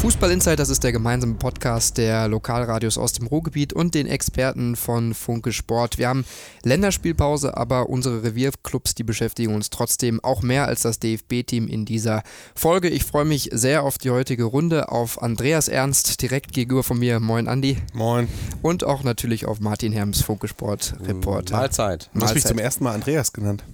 Fußball Insight, das ist der gemeinsame Podcast der Lokalradios aus dem Ruhrgebiet und den Experten von Funke Sport. Wir haben Länderspielpause, aber unsere Revierclubs, die beschäftigen uns trotzdem auch mehr als das DFB-Team in dieser Folge. Ich freue mich sehr auf die heutige Runde, auf Andreas Ernst, direkt gegenüber von mir. Moin Andi. Moin. Und auch natürlich auf Martin Herms, Funke Sport Reporter. Mahlzeit. Du hast mich zum ersten Mal Andreas genannt.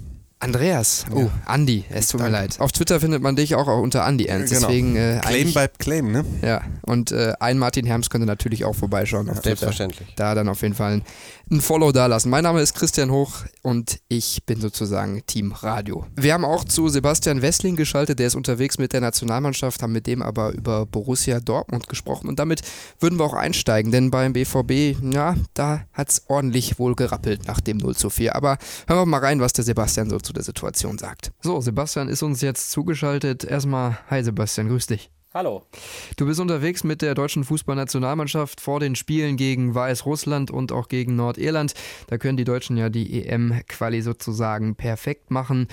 Andreas, oh, ja. Andi, es tut mir leid. Auf Twitter findet man dich auch unter Andi Ernst. Genau. Deswegen, äh, Claim by Claim, ne? Ja, und äh, ein Martin Herms könnte natürlich auch vorbeischauen. Auf Selbstverständlich. Da dann auf jeden Fall ein, Follow da lassen. Mein Name ist Christian Hoch und ich bin sozusagen Team Radio. Wir haben auch zu Sebastian Wessling geschaltet, der ist unterwegs mit der Nationalmannschaft, haben mit dem aber über Borussia Dortmund gesprochen und damit würden wir auch einsteigen, denn beim BVB, ja, da hat es ordentlich wohl gerappelt nach dem 0 zu 4. Aber hören wir mal rein, was der Sebastian so zu der Situation sagt. So, Sebastian ist uns jetzt zugeschaltet. Erstmal, hi Sebastian, grüß dich. Hallo. Du bist unterwegs mit der deutschen Fußballnationalmannschaft vor den Spielen gegen Weißrussland und auch gegen Nordirland. Da können die Deutschen ja die EM-Quali sozusagen perfekt machen.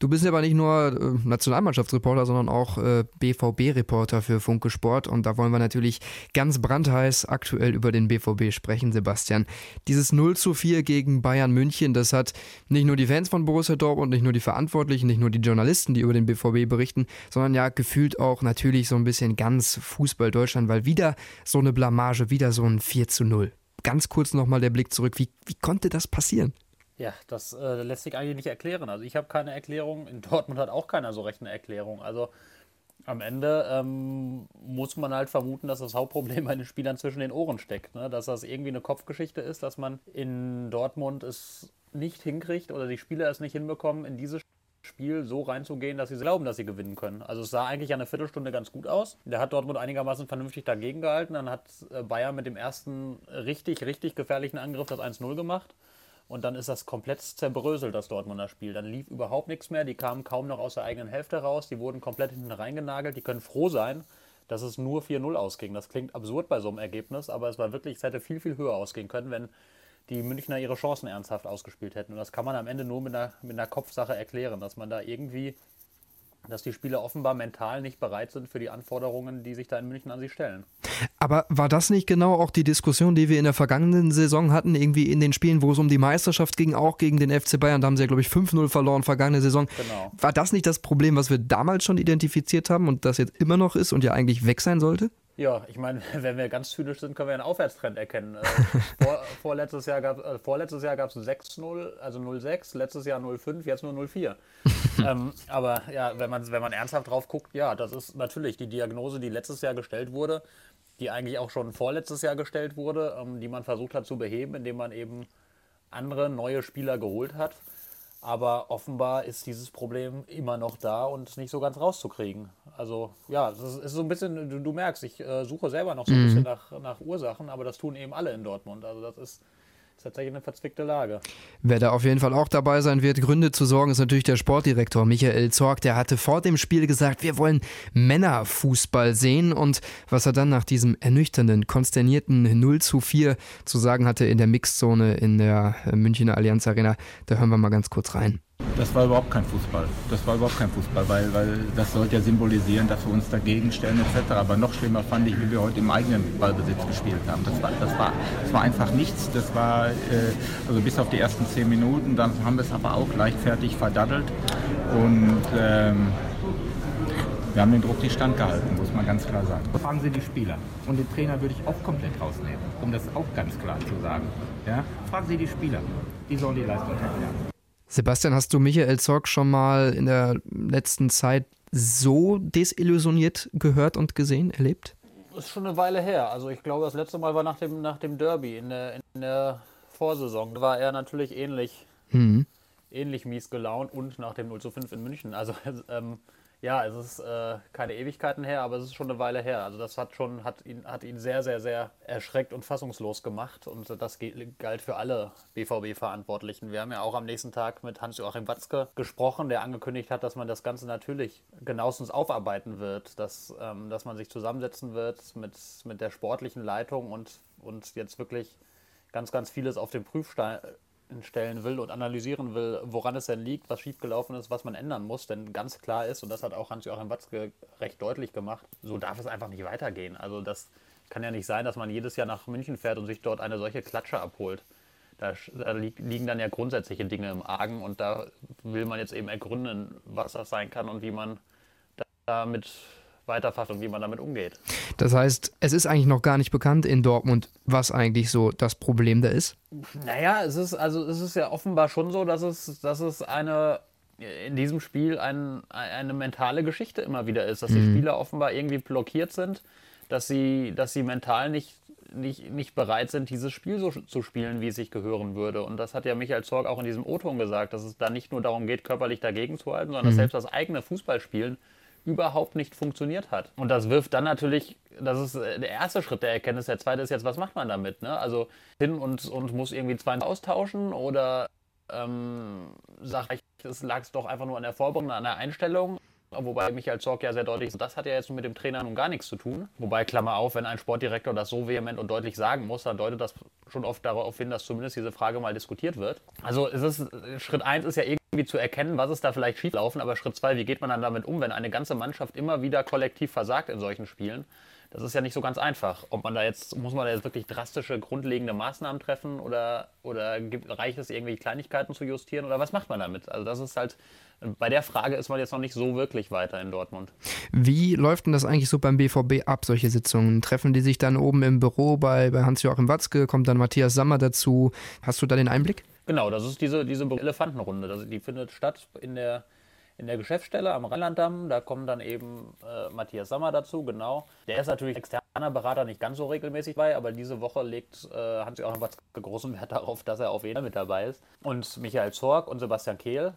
Du bist aber nicht nur äh, Nationalmannschaftsreporter, sondern auch äh, BVB-Reporter für Funke Sport. Und da wollen wir natürlich ganz brandheiß aktuell über den BVB sprechen, Sebastian. Dieses 0 zu 4 gegen Bayern München, das hat nicht nur die Fans von Borussia Dortmund, nicht nur die Verantwortlichen, nicht nur die Journalisten, die über den BVB berichten, sondern ja gefühlt auch natürlich so ein bisschen ganz Fußball Deutschland, weil wieder so eine Blamage, wieder so ein 4 zu 0. Ganz kurz nochmal der Blick zurück. Wie, wie konnte das passieren? Ja, das äh, lässt sich eigentlich nicht erklären. Also ich habe keine Erklärung. In Dortmund hat auch keiner so recht eine Erklärung. Also am Ende ähm, muss man halt vermuten, dass das Hauptproblem bei den Spielern zwischen den Ohren steckt. Ne? Dass das irgendwie eine Kopfgeschichte ist, dass man in Dortmund es nicht hinkriegt oder die Spieler es nicht hinbekommen, in dieses Spiel so reinzugehen, dass sie glauben, dass sie gewinnen können. Also es sah eigentlich eine Viertelstunde ganz gut aus. Der hat Dortmund einigermaßen vernünftig dagegen gehalten. Dann hat äh, Bayern mit dem ersten richtig, richtig gefährlichen Angriff das 1-0 gemacht. Und dann ist das komplett zerbröselt, das Dortmunder Spiel. Dann lief überhaupt nichts mehr. Die kamen kaum noch aus der eigenen Hälfte raus. Die wurden komplett hinten reingenagelt. Die können froh sein, dass es nur 4-0 ausging. Das klingt absurd bei so einem Ergebnis, aber es war wirklich, es hätte viel, viel höher ausgehen können, wenn die Münchner ihre Chancen ernsthaft ausgespielt hätten. Und das kann man am Ende nur mit einer, mit einer Kopfsache erklären, dass man da irgendwie dass die Spieler offenbar mental nicht bereit sind für die Anforderungen, die sich da in München an sie stellen. Aber war das nicht genau auch die Diskussion, die wir in der vergangenen Saison hatten, irgendwie in den Spielen, wo es um die Meisterschaft ging, auch gegen den FC Bayern, da haben sie ja, glaube ich, 5-0 verloren, vergangene Saison. Genau. War das nicht das Problem, was wir damals schon identifiziert haben und das jetzt immer noch ist und ja eigentlich weg sein sollte? Ja, ich meine, wenn wir ganz zynisch sind, können wir einen Aufwärtstrend erkennen. Äh, vor, vorletztes Jahr gab äh, vorletztes Jahr gab es 6-0, also 0-6, letztes Jahr 0-5, jetzt nur 0-4. ähm, aber ja, wenn man, wenn man ernsthaft drauf guckt, ja, das ist natürlich die Diagnose, die letztes Jahr gestellt wurde, die eigentlich auch schon vorletztes Jahr gestellt wurde, ähm, die man versucht hat zu beheben, indem man eben andere neue Spieler geholt hat. Aber offenbar ist dieses Problem immer noch da und nicht so ganz rauszukriegen. Also ja, es ist, so ein bisschen, du, du merkst, ich äh, suche selber noch so ein mhm. bisschen nach, nach Ursachen, aber das tun eben alle in Dortmund. Also das ist ist tatsächlich eine verzwickte Lage. Wer da auf jeden Fall auch dabei sein wird, Gründe zu sorgen, ist natürlich der Sportdirektor Michael Zorg. Der hatte vor dem Spiel gesagt, wir wollen Männerfußball sehen. Und was er dann nach diesem ernüchternden, konsternierten 0 zu 4 zu sagen hatte in der Mixzone in der Münchner Allianz Arena, da hören wir mal ganz kurz rein. Das war überhaupt kein Fußball. Das war überhaupt kein Fußball, weil, weil das sollte ja symbolisieren, dass wir uns dagegen stellen etc. Aber noch schlimmer fand ich, wie wir heute im eigenen Ballbesitz gespielt haben. Das war, das war, das war einfach nichts. Das war, äh, also bis auf die ersten zehn Minuten, dann haben wir es aber auch leichtfertig verdaddelt. Und ähm, wir haben den Druck nicht standgehalten, muss man ganz klar sagen. Fragen Sie die Spieler. Und den Trainer würde ich auch komplett rausnehmen, um das auch ganz klar zu sagen. Ja? Fragen Sie die Spieler. Die sollen die Leistung kennenlernen. Sebastian, hast du Michael Zorg schon mal in der letzten Zeit so desillusioniert gehört und gesehen, erlebt? Das ist schon eine Weile her. Also ich glaube, das letzte Mal war nach dem, nach dem Derby in der, in der Vorsaison. Da war er natürlich ähnlich, mhm. ähnlich mies gelaunt und nach dem 0 zu 5 in München. Also ähm, Ja, es ist äh, keine Ewigkeiten her, aber es ist schon eine Weile her. Also das hat schon, hat ihn, hat ihn sehr, sehr, sehr erschreckt und fassungslos gemacht. Und das galt für alle BVB-Verantwortlichen. Wir haben ja auch am nächsten Tag mit Hans-Joachim Watzke gesprochen, der angekündigt hat, dass man das Ganze natürlich genauestens aufarbeiten wird, dass, ähm, dass man sich zusammensetzen wird mit, mit der sportlichen Leitung und, und jetzt wirklich ganz, ganz vieles auf den Prüfstein stellen will und analysieren will, woran es denn liegt, was schiefgelaufen ist, was man ändern muss. Denn ganz klar ist, und das hat auch Hans-Joachim Watzke recht deutlich gemacht, so darf es einfach nicht weitergehen. Also das kann ja nicht sein, dass man jedes Jahr nach München fährt und sich dort eine solche Klatsche abholt. Da, da liegen dann ja grundsätzliche Dinge im Argen und da will man jetzt eben ergründen, was das sein kann und wie man damit weiterfasst und wie man damit umgeht. Das heißt, es ist eigentlich noch gar nicht bekannt in Dortmund, was eigentlich so das Problem da ist? Naja, es ist, also es ist ja offenbar schon so, dass es, dass es eine in diesem Spiel ein, eine mentale Geschichte immer wieder ist, dass die mhm. Spieler offenbar irgendwie blockiert sind, dass sie, dass sie mental nicht, nicht, nicht bereit sind, dieses Spiel so zu spielen, wie es sich gehören würde. Und das hat ja Michael Zorg auch in diesem O-Ton gesagt, dass es da nicht nur darum geht, körperlich dagegen zu halten, sondern mhm. dass selbst das eigene Fußballspielen überhaupt nicht funktioniert hat. Und das wirft dann natürlich, das ist äh, der erste Schritt der Erkenntnis. Der zweite ist jetzt, was macht man damit? Ne? Also hin und, und muss irgendwie zwei austauschen oder ähm, sagt, es lag doch einfach nur an der Vorbereitung, an der Einstellung. Wobei Michael Zorc ja sehr deutlich, das hat ja jetzt mit dem Trainer nun gar nichts zu tun. Wobei, Klammer auf, wenn ein Sportdirektor das so vehement und deutlich sagen muss, dann deutet das schon oft darauf hin, dass zumindest diese Frage mal diskutiert wird. Also ist, Schritt 1 ist ja irgendwie zu erkennen, was ist da vielleicht schieflaufen, aber Schritt 2, wie geht man dann damit um, wenn eine ganze Mannschaft immer wieder kollektiv versagt in solchen Spielen? Das ist ja nicht so ganz einfach. Ob man da jetzt, muss man da jetzt wirklich drastische, grundlegende Maßnahmen treffen oder, oder gibt, reicht es, irgendwie Kleinigkeiten zu justieren oder was macht man damit? Also das ist halt bei der Frage ist man jetzt noch nicht so wirklich weiter in Dortmund. Wie läuft denn das eigentlich so beim BVB ab, solche Sitzungen? Treffen die sich dann oben im Büro bei, bei Hans-Joachim Watzke? Kommt dann Matthias Sammer dazu? Hast du da den Einblick? Genau, das ist diese, diese Elefantenrunde. Das, die findet statt in der, in der Geschäftsstelle am Rheinlanddamm. Da kommen dann eben äh, Matthias Sammer dazu, genau. Der ist natürlich externer Berater nicht ganz so regelmäßig bei, aber diese Woche legt äh, Hans-Joachim Watzke großen Wert darauf, dass er auf jeden Fall mit dabei ist. Und Michael Zorg und Sebastian Kehl,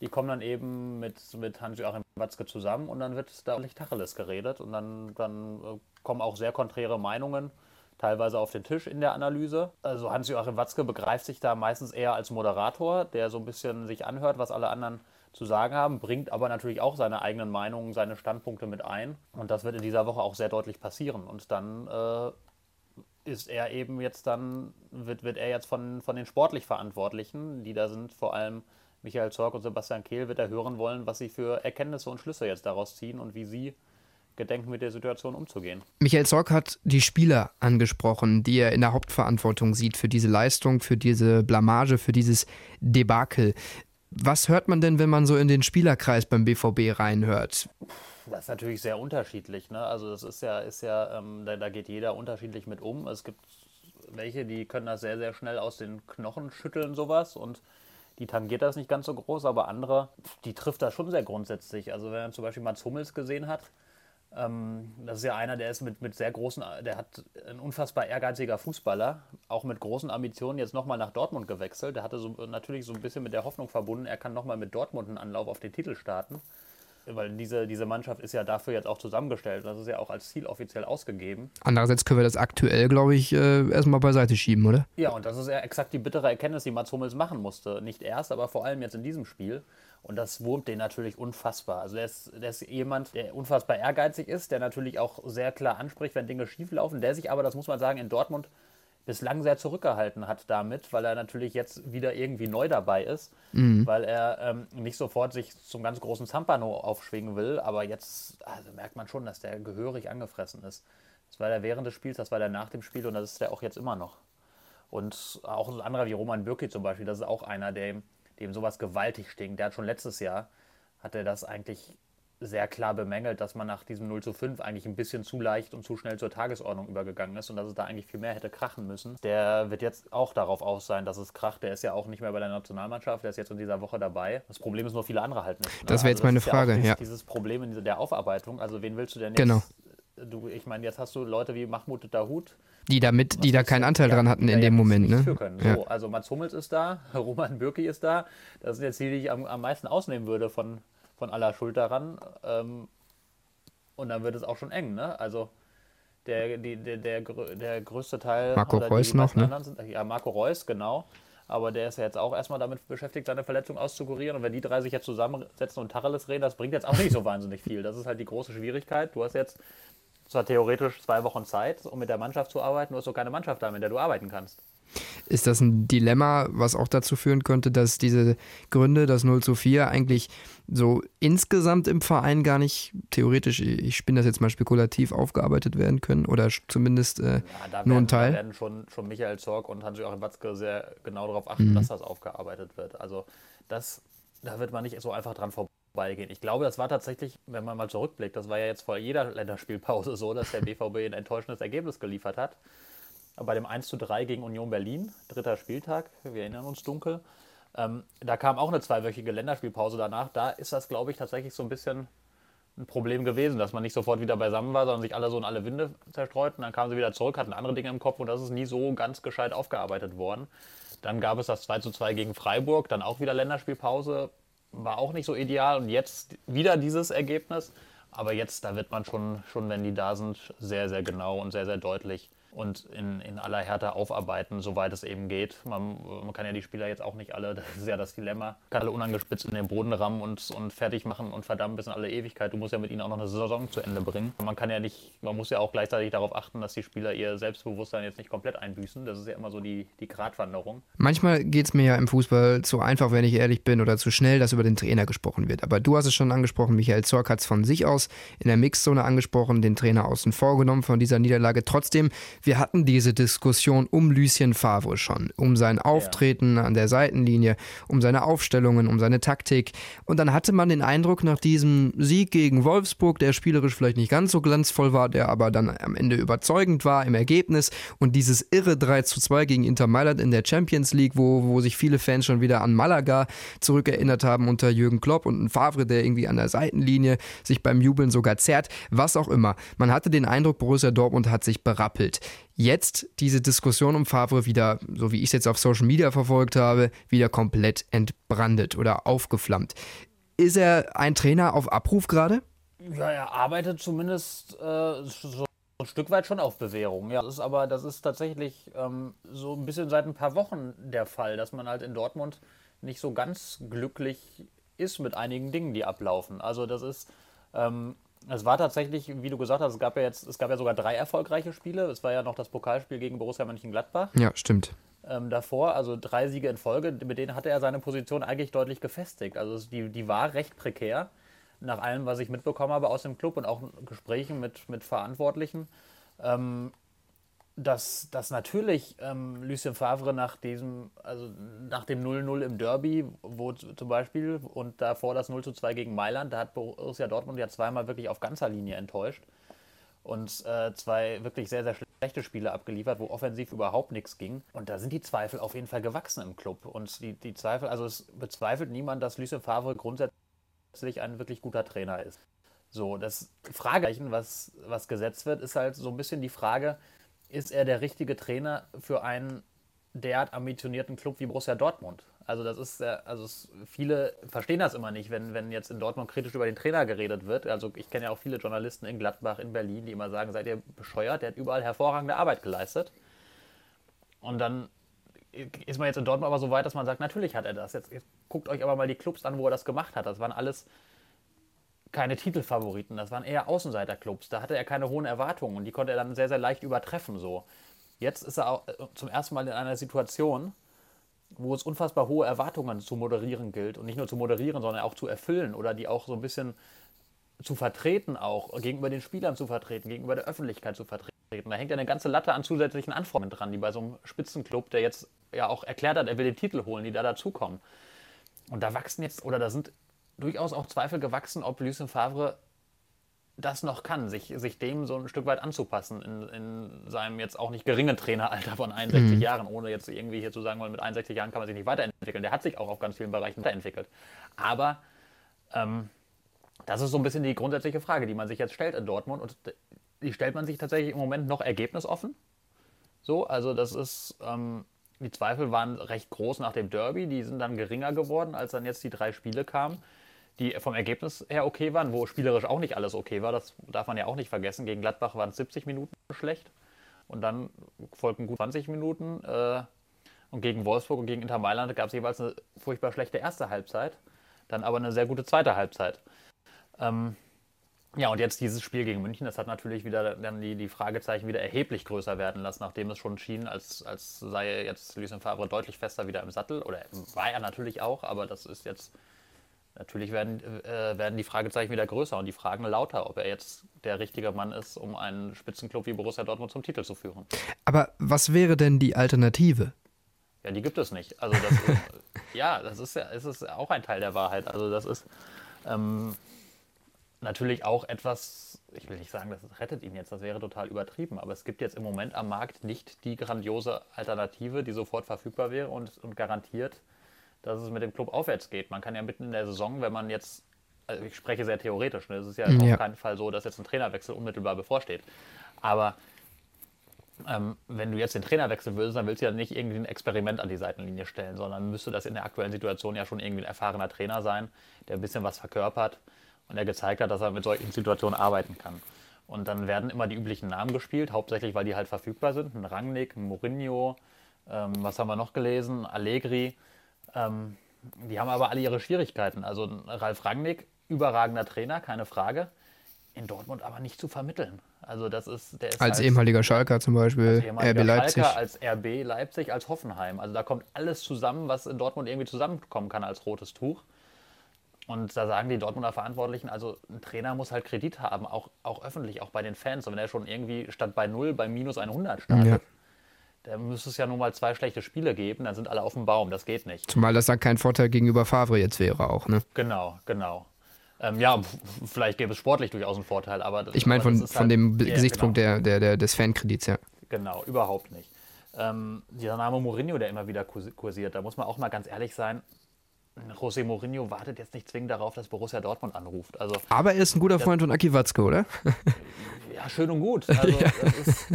die kommen dann eben mit, mit Hans-Joachim Watzke zusammen und dann wird da ordentlich Tacheles geredet und dann, dann äh, kommen auch sehr konträre Meinungen teilweise auf den Tisch in der Analyse. Also Hans-Joachim Watzke begreift sich da meistens eher als Moderator, der so ein bisschen sich anhört, was alle anderen zu sagen haben, bringt aber natürlich auch seine eigenen Meinungen, seine Standpunkte mit ein. Und das wird in dieser Woche auch sehr deutlich passieren. Und dann äh, ist er eben jetzt dann, wird, wird er jetzt von, von den sportlich Verantwortlichen, die da sind, vor allem Michael Zorg und Sebastian Kehl wird er hören wollen, was sie für Erkenntnisse und Schlüsse jetzt daraus ziehen und wie sie gedenken, mit der Situation umzugehen. Michael Zorg hat die Spieler angesprochen, die er in der Hauptverantwortung sieht für diese Leistung, für diese Blamage, für dieses Debakel. Was hört man denn, wenn man so in den Spielerkreis beim BVB reinhört? Das ist natürlich sehr unterschiedlich. Ne? Also das ist ja, ist ja ähm, da, da geht jeder unterschiedlich mit um. Es gibt welche, die können das sehr, sehr schnell aus den Knochen schütteln, sowas. Und die tangiert das nicht ganz so groß, aber andere, die trifft das schon sehr grundsätzlich. Also wenn man zum Beispiel Mats Hummels gesehen hat, das ist ja einer, der ist mit, mit sehr großen, der hat ein unfassbar ehrgeiziger Fußballer, auch mit großen Ambitionen jetzt nochmal nach Dortmund gewechselt. Der hatte so, natürlich so ein bisschen mit der Hoffnung verbunden, er kann nochmal mit Dortmund einen Anlauf auf den Titel starten weil diese, diese Mannschaft ist ja dafür jetzt auch zusammengestellt. Das ist ja auch als Ziel offiziell ausgegeben. Andererseits können wir das aktuell, glaube ich, äh, erstmal beiseite schieben, oder? Ja, und das ist ja exakt die bittere Erkenntnis, die Mats Hummels machen musste. Nicht erst, aber vor allem jetzt in diesem Spiel. Und das wurmt den natürlich unfassbar. Also der ist, der ist jemand, der unfassbar ehrgeizig ist, der natürlich auch sehr klar anspricht, wenn Dinge schieflaufen, der sich aber, das muss man sagen, in Dortmund bislang sehr zurückgehalten hat damit, weil er natürlich jetzt wieder irgendwie neu dabei ist, mhm. weil er ähm, nicht sofort sich zum ganz großen Zampano aufschwingen will, aber jetzt also merkt man schon, dass der gehörig angefressen ist. Das war der während des Spiels, das war der nach dem Spiel und das ist der auch jetzt immer noch. Und auch ein anderer wie Roman Bürki zum Beispiel, das ist auch einer, dem, dem sowas gewaltig stinkt. Der hat schon letztes Jahr, hat er das eigentlich sehr klar bemängelt, dass man nach diesem 0 zu 5 eigentlich ein bisschen zu leicht und zu schnell zur Tagesordnung übergegangen ist und dass es da eigentlich viel mehr hätte krachen müssen. Der wird jetzt auch darauf aus sein, dass es kracht. Der ist ja auch nicht mehr bei der Nationalmannschaft, der ist jetzt in dieser Woche dabei. Das Problem ist nur, viele andere halt nicht. Ne? Das wäre jetzt also meine Frage, ja, dieses, ja. Dieses Problem in der Aufarbeitung, also wen willst du denn jetzt? Genau. Du, ich meine, jetzt hast du Leute wie Mahmoud Dahut, die da mit, die da keinen Anteil dran hatten in dem Moment. Ne? So, ja. Also Mats Hummels ist da, Roman Bürki ist da. Das sind jetzt die, die ich am, am meisten ausnehmen würde von, von aller Schuld daran. Ähm, und dann wird es auch schon eng, ne? Also der, die, der, der, der größte Teil. Marco Reus noch, ne? Sind, ja, Marco Reus, genau. Aber der ist ja jetzt auch erstmal damit beschäftigt, seine Verletzung auszukurieren. Und wenn die drei sich jetzt zusammensetzen und Tacheles reden, das bringt jetzt auch nicht so wahnsinnig viel. Das ist halt die große Schwierigkeit. Du hast jetzt zwar theoretisch zwei Wochen Zeit, um mit der Mannschaft zu arbeiten, du hast doch keine Mannschaft da, mit der du arbeiten kannst. Ist das ein Dilemma, was auch dazu führen könnte, dass diese Gründe, das 0 zu 4, eigentlich so insgesamt im Verein gar nicht theoretisch, ich spinne das jetzt mal spekulativ, aufgearbeitet werden können oder zumindest äh, ja, nur ein Teil? Da werden schon, schon Michael Zorg und Hans-Joachim Watzke sehr genau darauf achten, mhm. dass das aufgearbeitet wird. Also das, da wird man nicht so einfach dran vorbeigehen. Ich glaube, das war tatsächlich, wenn man mal zurückblickt, das war ja jetzt vor jeder Länderspielpause so, dass der BVB ein enttäuschendes Ergebnis geliefert hat bei dem 1 zu 3 gegen Union Berlin, dritter Spieltag, wir erinnern uns dunkel. Ähm, da kam auch eine zweiwöchige Länderspielpause danach. Da ist das, glaube ich, tatsächlich so ein bisschen ein Problem gewesen, dass man nicht sofort wieder beisammen war, sondern sich alle so in alle Winde zerstreuten. Dann kamen sie wieder zurück, hatten andere Dinge im Kopf und das ist nie so ganz gescheit aufgearbeitet worden. Dann gab es das 2 zu 2 gegen Freiburg, dann auch wieder Länderspielpause, war auch nicht so ideal und jetzt wieder dieses Ergebnis. Aber jetzt, da wird man schon, schon, wenn die da sind, sehr, sehr genau und sehr, sehr deutlich und in, in aller Härte aufarbeiten, soweit es eben geht. Man, man, kann ja die Spieler jetzt auch nicht alle, das ist ja das Dilemma, kann alle unangespitzt in den Boden rammen und, und fertig machen und verdammt bis in alle Ewigkeit. Du musst ja mit ihnen auch noch eine Saison zu Ende bringen. Man kann ja nicht, man muss ja auch gleichzeitig darauf achten, dass die Spieler ihr Selbstbewusstsein jetzt nicht komplett einbüßen. Das ist ja immer so die, die Gratwanderung. Manchmal geht es mir ja im Fußball zu einfach, wenn ich ehrlich bin, oder zu schnell, dass über den Trainer gesprochen wird. Aber du hast es schon angesprochen, Michael Zorc hat es von sich aus in der Mixzone angesprochen, den Trainer außen vor genommen von dieser Niederlage. Trotzdem wir hatten diese Diskussion um Lucien Favre schon, um sein Auftreten an der Seitenlinie, um seine Aufstellungen, um seine Taktik. Und dann hatte man den Eindruck nach diesem Sieg gegen Wolfsburg, der spielerisch vielleicht nicht ganz so glanzvoll war, der aber dann am Ende überzeugend war im Ergebnis und dieses irre 3 zu 2 gegen Inter Mailand in der Champions League, wo, wo sich viele Fans schon wieder an Malaga zurückerinnert haben unter Jürgen Klopp und ein Favre, der irgendwie an der Seitenlinie sich beim Jubeln sogar zerrt, was auch immer. Man hatte den Eindruck, Borussia Dortmund hat sich berappelt jetzt diese Diskussion um Favre wieder, so wie ich es jetzt auf Social Media verfolgt habe, wieder komplett entbrandet oder aufgeflammt. Ist er ein Trainer auf Abruf gerade? Ja, er arbeitet zumindest äh, so ein Stück weit schon auf Bewährung. Ja, das ist aber das ist tatsächlich ähm, so ein bisschen seit ein paar Wochen der Fall, dass man halt in Dortmund nicht so ganz glücklich ist mit einigen Dingen, die ablaufen. Also das ist ähm, es war tatsächlich, wie du gesagt hast, es gab ja jetzt, es gab ja sogar drei erfolgreiche Spiele. Es war ja noch das Pokalspiel gegen Borussia Mönchengladbach. Ja, stimmt. Ähm, davor, also drei Siege in Folge, mit denen hatte er seine Position eigentlich deutlich gefestigt. Also die, die war recht prekär, nach allem, was ich mitbekommen habe aus dem Club und auch Gesprächen mit, mit Verantwortlichen. Ähm, dass, dass natürlich ähm, Lucien Favre nach diesem, also nach dem 0-0 im Derby, wo zum Beispiel, und davor das 0-2 gegen Mailand, da hat Borussia Dortmund ja zweimal wirklich auf ganzer Linie enttäuscht und äh, zwei wirklich sehr, sehr schlechte Spiele abgeliefert, wo offensiv überhaupt nichts ging. Und da sind die Zweifel auf jeden Fall gewachsen im Club. Und die, die Zweifel, also es bezweifelt niemand, dass Lucien Favre grundsätzlich ein wirklich guter Trainer ist. So, das Fragezeichen, was, was gesetzt wird, ist halt so ein bisschen die Frage, ist er der richtige Trainer für einen derart ambitionierten Club wie Borussia Dortmund? Also das ist, also es, viele verstehen das immer nicht, wenn, wenn jetzt in Dortmund kritisch über den Trainer geredet wird. Also ich kenne ja auch viele Journalisten in Gladbach, in Berlin, die immer sagen, seid ihr bescheuert, der hat überall hervorragende Arbeit geleistet. Und dann ist man jetzt in Dortmund aber so weit, dass man sagt, natürlich hat er das. Jetzt, jetzt guckt euch aber mal die Clubs an, wo er das gemacht hat. Das waren alles keine Titelfavoriten, das waren eher Außenseiterclubs. Da hatte er keine hohen Erwartungen und die konnte er dann sehr, sehr leicht übertreffen. So. Jetzt ist er äh, zum ersten Mal in einer Situation, wo es unfassbar hohe Erwartungen zu moderieren gilt und nicht nur zu moderieren, sondern auch zu erfüllen oder die auch so ein bisschen zu vertreten, auch gegenüber den Spielern zu vertreten, gegenüber der Öffentlichkeit zu vertreten. Da hängt ja eine ganze Latte an zusätzlichen Anforderungen dran, die bei so einem Spitzenclub, der jetzt ja auch erklärt hat, er will den Titel holen, die da dazukommen. Und da wachsen jetzt, oder da sind durchaus auch Zweifel gewachsen, ob Lucien Favre das noch kann, sich, sich dem so ein Stück weit anzupassen in, in seinem jetzt auch nicht geringen Traineralter von 61 mhm. Jahren, ohne jetzt irgendwie hier zu sagen wollen, mit 61 Jahren kann man sich nicht weiterentwickeln. Der hat sich auch auf ganz vielen Bereichen weiterentwickelt. Aber ähm, das ist so ein bisschen die grundsätzliche Frage, die man sich jetzt stellt in Dortmund und die stellt man sich tatsächlich im Moment noch ergebnisoffen. So, also das ist, ähm, die Zweifel waren recht groß nach dem Derby, die sind dann geringer geworden, als dann jetzt die drei Spiele kamen die vom Ergebnis her okay waren, wo spielerisch auch nicht alles okay war. Das darf man ja auch nicht vergessen. Gegen Gladbach waren es 70 Minuten schlecht und dann folgten gut 20 Minuten. Äh, und gegen Wolfsburg und gegen Inter Mailand gab es jeweils eine furchtbar schlechte erste Halbzeit, dann aber eine sehr gute zweite Halbzeit. Ähm, ja, und jetzt dieses Spiel gegen München, das hat natürlich wieder dann die, die Fragezeichen wieder erheblich größer werden lassen, nachdem es schon schien, als, als sei jetzt Lucien Favre deutlich fester wieder im Sattel. Oder war er natürlich auch, aber das ist jetzt Natürlich werden, äh, werden die Fragezeichen wieder größer und die Fragen lauter, ob er jetzt der richtige Mann ist, um einen Spitzenclub wie Borussia Dortmund zum Titel zu führen. Aber was wäre denn die Alternative? Ja, die gibt es nicht. Also das ist, ja, das ist ja, es ist auch ein Teil der Wahrheit. Also das ist ähm, natürlich auch etwas, ich will nicht sagen, das rettet ihn jetzt, das wäre total übertrieben, aber es gibt jetzt im Moment am Markt nicht die grandiose Alternative, die sofort verfügbar wäre und, und garantiert, dass es mit dem Club aufwärts geht. Man kann ja mitten in der Saison, wenn man jetzt, also ich spreche sehr theoretisch, ne, es ist ja, ja auf keinen Fall so, dass jetzt ein Trainerwechsel unmittelbar bevorsteht. Aber ähm, wenn du jetzt den Trainer wechseln würdest, dann willst du ja nicht irgendwie ein Experiment an die Seitenlinie stellen, sondern müsste das in der aktuellen Situation ja schon irgendwie ein erfahrener Trainer sein, der ein bisschen was verkörpert und der gezeigt hat, dass er mit solchen Situationen arbeiten kann. Und dann werden immer die üblichen Namen gespielt, hauptsächlich weil die halt verfügbar sind. Ein Rangnick, ein Mourinho, ähm, was haben wir noch gelesen? Allegri. Ähm, die haben aber alle ihre Schwierigkeiten. Also Ralf Rangnick, überragender Trainer, keine Frage. In Dortmund aber nicht zu vermitteln. Also das ist, der ist als, als ehemaliger Schalker zum Beispiel, RB Leipzig. Schalker, als RB Leipzig, als Hoffenheim. Also da kommt alles zusammen, was in Dortmund irgendwie zusammenkommen kann als rotes Tuch. Und da sagen die Dortmunder Verantwortlichen, also ein Trainer muss halt Kredit haben, auch, auch öffentlich, auch bei den Fans. Und wenn er schon irgendwie statt bei 0 bei minus 100 startet, ja da müsste es ja nun mal zwei schlechte Spiele geben, dann sind alle auf dem Baum. Das geht nicht. Zumal das dann kein Vorteil gegenüber Favre jetzt wäre auch, ne? Genau, genau. Ähm, ja, vielleicht gäbe es sportlich durchaus einen Vorteil, aber. Ich meine von, von halt, dem ja, Gesichtspunkt genau. der, der, der, des Fankredits, ja. Genau, überhaupt nicht. Ähm, dieser Name Mourinho, der immer wieder kursiert, da muss man auch mal ganz ehrlich sein. José Mourinho wartet jetzt nicht zwingend darauf, dass Borussia Dortmund anruft. Also, aber er ist ein guter Freund von Aki Watzke, oder? Ja, schön und gut. Also, ja. das ist,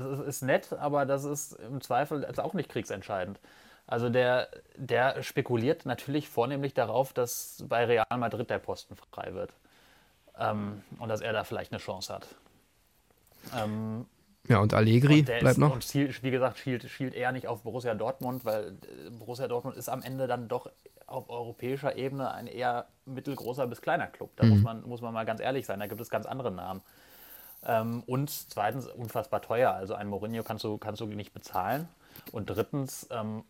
das ist, nett, aber das ist im Zweifel auch nicht kriegsentscheidend. Also der, der spekuliert natürlich vornehmlich darauf, dass bei Real Madrid der Posten frei wird. Ähm, und dass er da vielleicht eine Chance hat. Ähm, ja, und Allegri und bleibt ist, noch. Und wie gesagt, schielt, schielt eher nicht auf Borussia Dortmund, weil äh, Borussia Dortmund ist am Ende dann doch auf europäischer Ebene ein eher mittelgroßer bis kleiner Club. Da mhm. muss, man, muss man mal ganz ehrlich sein, da gibt es ganz andere Namen. Ähm, und zweitens unfassbar teuer. Also ein Mourinho kannst du, kannst du nicht bezahlen. Und drittens, ähm,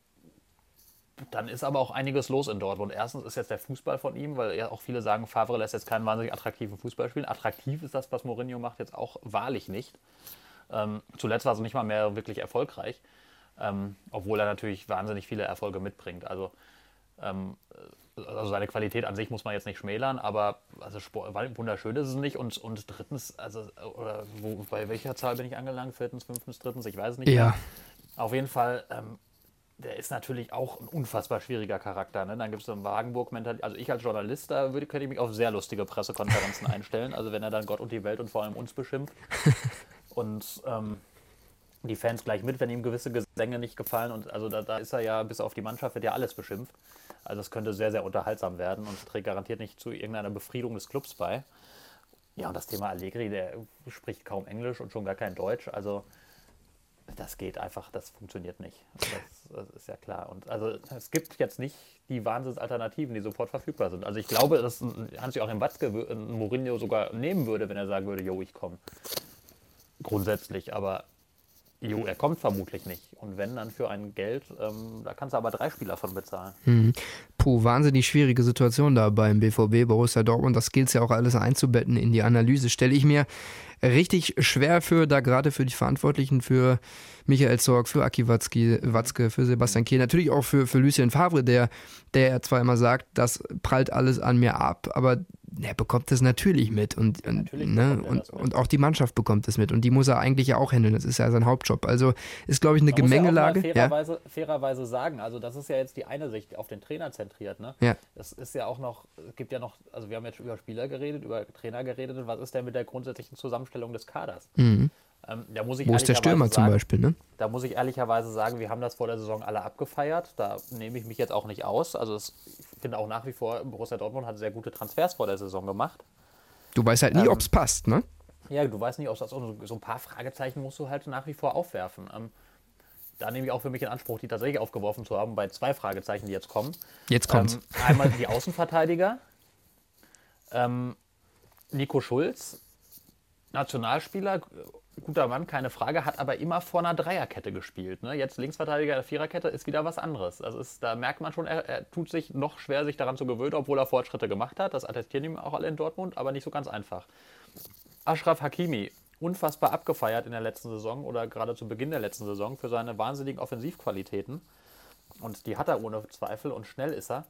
dann ist aber auch einiges los in Dortmund. Erstens ist jetzt der Fußball von ihm, weil ja auch viele sagen, Favre lässt jetzt keinen wahnsinnig attraktiven Fußball spielen. Attraktiv ist das, was Mourinho macht, jetzt auch wahrlich nicht. Ähm, zuletzt war es nicht mal mehr wirklich erfolgreich, ähm, obwohl er natürlich wahnsinnig viele Erfolge mitbringt. Also ähm, also seine Qualität an sich muss man jetzt nicht schmälern, aber also Sport, wunderschön ist es nicht. Und, und drittens, also oder wo, bei welcher Zahl bin ich angelangt? Viertens, fünftens, drittens, ich weiß es nicht. Ja. Mehr. Auf jeden Fall, ähm, der ist natürlich auch ein unfassbar schwieriger Charakter. Ne? Dann gibt es so einen Wagenburg-Mentalität. Also ich als Journalist, da würde, könnte ich mich auf sehr lustige Pressekonferenzen einstellen. Also wenn er dann Gott und die Welt und vor allem uns beschimpft. und ähm, die Fans gleich mit, wenn ihm gewisse Gesänge nicht gefallen. Und also da, da, ist er ja, bis auf die Mannschaft, wird ja alles beschimpft. Also es könnte sehr, sehr unterhaltsam werden und trägt garantiert nicht zu irgendeiner Befriedung des Clubs bei. Ja, und das Thema Allegri, der spricht kaum Englisch und schon gar kein Deutsch. Also das geht einfach, das funktioniert nicht. Das, das, ist ja klar. Und also es gibt jetzt nicht die Wahnsinnsalternativen, die sofort verfügbar sind. Also ich glaube, dass Hans-Joachim Watzke Mourinho sogar nehmen würde, wenn er sagen würde, jo, ich komme. Grundsätzlich, aber Jo, er kommt vermutlich nicht. Und wenn, dann für ein Geld, ähm, da kannst du aber drei Spieler von bezahlen. Mhm. Puh, wahnsinnig schwierige Situation da beim BVB, Borussia Dortmund. Das gilt ja auch alles einzubetten in die Analyse. Stelle ich mir richtig schwer für, da gerade für die Verantwortlichen, für Michael Zorg, für Aki Watzke, Watzke für Sebastian Kehl, natürlich auch für, für Lucien Favre, der, der zwar immer sagt, das prallt alles an mir ab, aber er bekommt das natürlich mit und, und, ne, und, und, auch die Mannschaft bekommt es mit und die muss er eigentlich ja auch handeln. Das ist ja sein Hauptjob. Also ist, glaube ich, eine Man Gemengelage. Muss ja fairerweise, ja? fairerweise sagen, also das ist ja jetzt die eine Sicht auf den Trainer zentriert. Ne? Ja. Das ist ja auch noch, es gibt ja noch, also wir haben jetzt über Spieler geredet, über Trainer geredet. Was ist denn mit der grundsätzlichen Zusammenstellung des Kaders? Mhm. Ähm, da muss ich Wo ist der Stürmer sagen, zum Beispiel, ne? Da muss ich ehrlicherweise sagen, wir haben das vor der Saison alle abgefeiert. Da nehme ich mich jetzt auch nicht aus. Also es, ich finde auch nach wie vor, Borussia Dortmund hat sehr gute Transfers vor der Saison gemacht. Du weißt halt nie, ähm, ob es passt, ne? Ja, du weißt nicht, ob es so, so ein paar Fragezeichen musst du halt nach wie vor aufwerfen. Ähm, da nehme ich auch für mich in Anspruch, die tatsächlich aufgeworfen zu haben, bei zwei Fragezeichen, die jetzt kommen. Jetzt kommt. Ähm, einmal die Außenverteidiger. Ähm, Nico Schulz, Nationalspieler, guter Mann, keine Frage, hat aber immer vor einer Dreierkette gespielt. Ne? Jetzt Linksverteidiger der Viererkette ist wieder was anderes. Also ist, da merkt man schon, er, er, tut sich noch schwer, sich daran zu gewöhnen, obwohl er Fortschritte gemacht hat. Das attestieren ihm auch alle in Dortmund, aber nicht so ganz einfach. Ashraf Hakimi, unfassbar abgefeiert in der letzten Saison oder gerade zu Beginn der letzten Saison für seine wahnsinnigen Offensivqualitäten. Und die hat er ohne Zweifel und schnell ist er.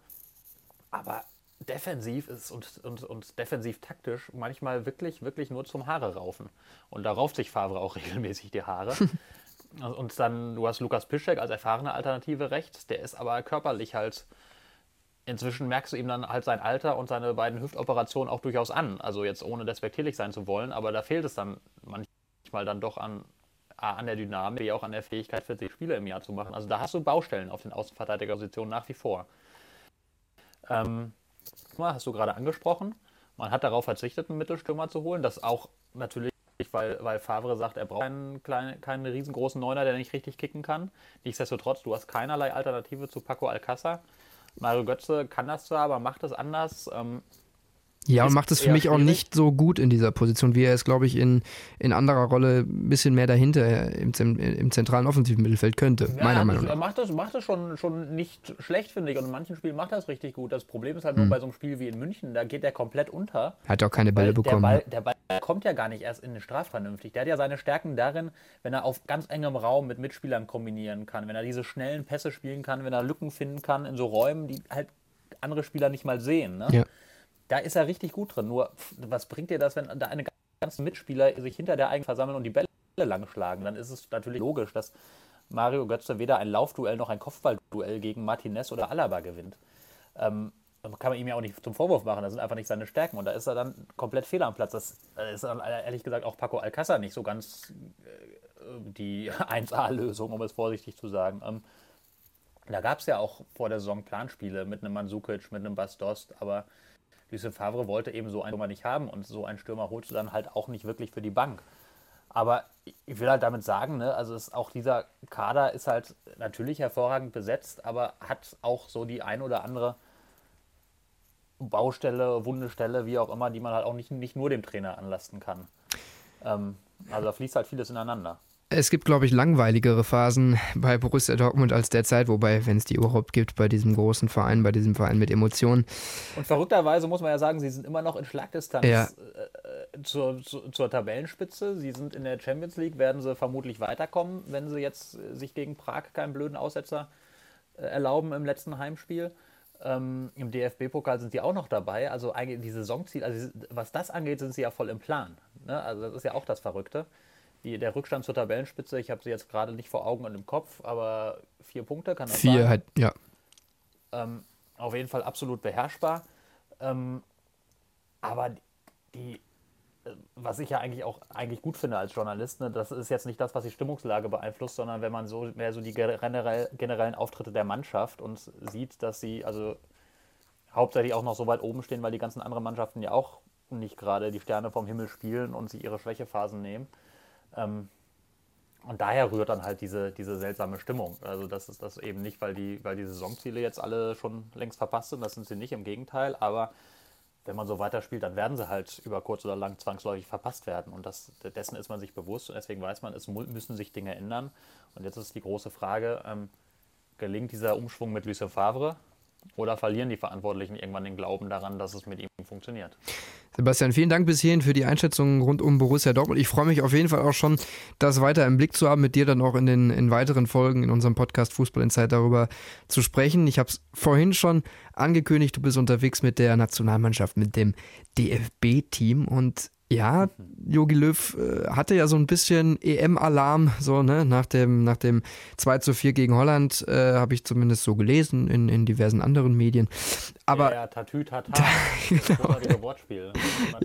Aber defensiv ist und, und, und defensiv taktisch manchmal wirklich, wirklich nur zum Haare raufen. Und da rauft sich Favre auch regelmäßig die Haare. und dann, du hast Lukas Piszczek als erfahrene Alternative rechts, der ist aber körperlich halt, inzwischen merkst du ihm dann halt sein Alter und seine beiden Hüftoperationen auch durchaus an. Also jetzt ohne despektierlich sein zu wollen, aber da fehlt es dann manchmal dann doch an, an der Dynamik, wie auch an der Fähigkeit, 40 Spiele im Jahr zu machen. Also da hast du Baustellen auf den Außenverteidigerpositionen nach wie vor. Ähm, hast du gerade angesprochen. Man hat darauf verzichtet, einen Mittelstürmer zu holen. Das auch natürlich, weil, weil Favre sagt, er braucht keinen, kleinen, keinen riesengroßen Neuner, der nicht richtig kicken kann. Nichtsdestotrotz, du hast keinerlei Alternative zu Paco Alcázar. Mario Götze kann das zwar, aber macht es anders. Ähm, ja, und macht es für mich schwierig. auch nicht so gut in dieser Position, wie er es, glaube ich, in, in anderer Rolle ein bisschen mehr dahinter im, im zentralen offensiven Mittelfeld könnte, ja, meiner Meinung nach. Er macht das, macht das schon, schon nicht schlecht, finde ich. Und in manchen Spielen macht er es richtig gut. Das Problem ist halt hm. nur bei so einem Spiel wie in München, da geht er komplett unter. Hat auch keine Bälle bekommen. Der Ball, der Ball kommt ja gar nicht erst in den Strafraum vernünftig. Der hat ja seine Stärken darin, wenn er auf ganz engem Raum mit Mitspielern kombinieren kann, wenn er diese schnellen Pässe spielen kann, wenn er Lücken finden kann in so Räumen, die halt andere Spieler nicht mal sehen. Ne? Ja da ist er richtig gut drin. Nur, was bringt dir das, wenn da eine ganze Mitspieler sich hinter der eigenen versammeln und die Bälle langschlagen? Dann ist es natürlich logisch, dass Mario Götze weder ein Laufduell noch ein Kopfballduell gegen Martinez oder Alaba gewinnt. Ähm, kann man ihm ja auch nicht zum Vorwurf machen, das sind einfach nicht seine Stärken und da ist er dann komplett fehl am Platz. Das ist dann ehrlich gesagt auch Paco Alcázar nicht so ganz äh, die 1A-Lösung, um es vorsichtig zu sagen. Ähm, da gab es ja auch vor der Saison Planspiele mit einem Mansukic, mit einem Bastost, aber Lucien Favre wollte eben so einen Stürmer nicht haben und so einen Stürmer holst du dann halt auch nicht wirklich für die Bank. Aber ich will halt damit sagen, ne, also ist auch dieser Kader ist halt natürlich hervorragend besetzt, aber hat auch so die ein oder andere Baustelle, Wundestelle, wie auch immer, die man halt auch nicht, nicht nur dem Trainer anlasten kann. Ähm, also da fließt halt vieles ineinander. Es gibt, glaube ich, langweiligere Phasen bei Borussia Dortmund als derzeit, wobei, wenn es die überhaupt gibt, bei diesem großen Verein, bei diesem Verein mit Emotionen. Und verrückterweise muss man ja sagen, sie sind immer noch in Schlagdistanz ja. äh, zur, zur, zur, Tabellenspitze. Sie sind in der Champions League, werden sie vermutlich weiterkommen, wenn sie jetzt sich gegen Prag keinen blöden Aussetzer äh, erlauben im letzten Heimspiel. Ähm, Im DFB-Pokal sind sie auch noch dabei. Also eigentlich die Saisonziel, also was das angeht, sind sie ja voll im Plan. Ne? Also das ist ja auch das Verrückte. Die, der Rückstand zur Tabellenspitze, ich habe sie jetzt gerade nicht vor Augen und im Kopf, aber vier Punkte kann das vier sein. Vier halt, ja. Ähm, auf jeden Fall absolut beherrschbar. Ähm, aber die, äh, was ich ja eigentlich auch eigentlich gut finde als Journalist, ne, das ist jetzt nicht das, was die Stimmungslage beeinflusst, sondern wenn man so mehr so die generell, generellen Auftritte der Mannschaft und sieht, dass sie also hauptsächlich auch noch so weit oben stehen, weil die ganzen anderen Mannschaften ja auch nicht gerade die Sterne vom Himmel spielen und sie ihre Schwächephasen nehmen. Ähm, und daher rührt dann halt diese, diese seltsame Stimmung. Also das ist das eben nicht, weil die, weil die Saisonziele jetzt alle schon längst verpasst sind, das sind sie nicht, im Gegenteil, aber wenn man so weiterspielt, dann werden sie halt über kurz oder lang zwangsläufig verpasst werden. Und das, dessen ist man sich bewusst und deswegen weiß man, es müssen sich Dinge ändern. Und jetzt ist die große Frage, ähm, gelingt dieser Umschwung mit Lucien Favre oder verlieren die Verantwortlichen irgendwann den Glauben daran, dass es mit ihm funktioniert? Sebastian, vielen Dank bis hierhin für die Einschätzung rund um Borussia Dortmund. Ich freue mich auf jeden Fall auch schon, das weiter im Blick zu haben, mit dir dann auch in den in weiteren Folgen in unserem Podcast Fußball Insight darüber zu sprechen. Ich habe es vorhin schon angekündigt, du bist unterwegs mit der Nationalmannschaft, mit dem DFB-Team und ja, Jogi Löw äh, hatte ja so ein bisschen EM-Alarm, so, ne, nach dem, nach dem 2 zu 4 gegen Holland, äh, habe ich zumindest so gelesen in, in diversen anderen Medien. Aber. Ja, ja tatü, tata. genau. Wortspiel.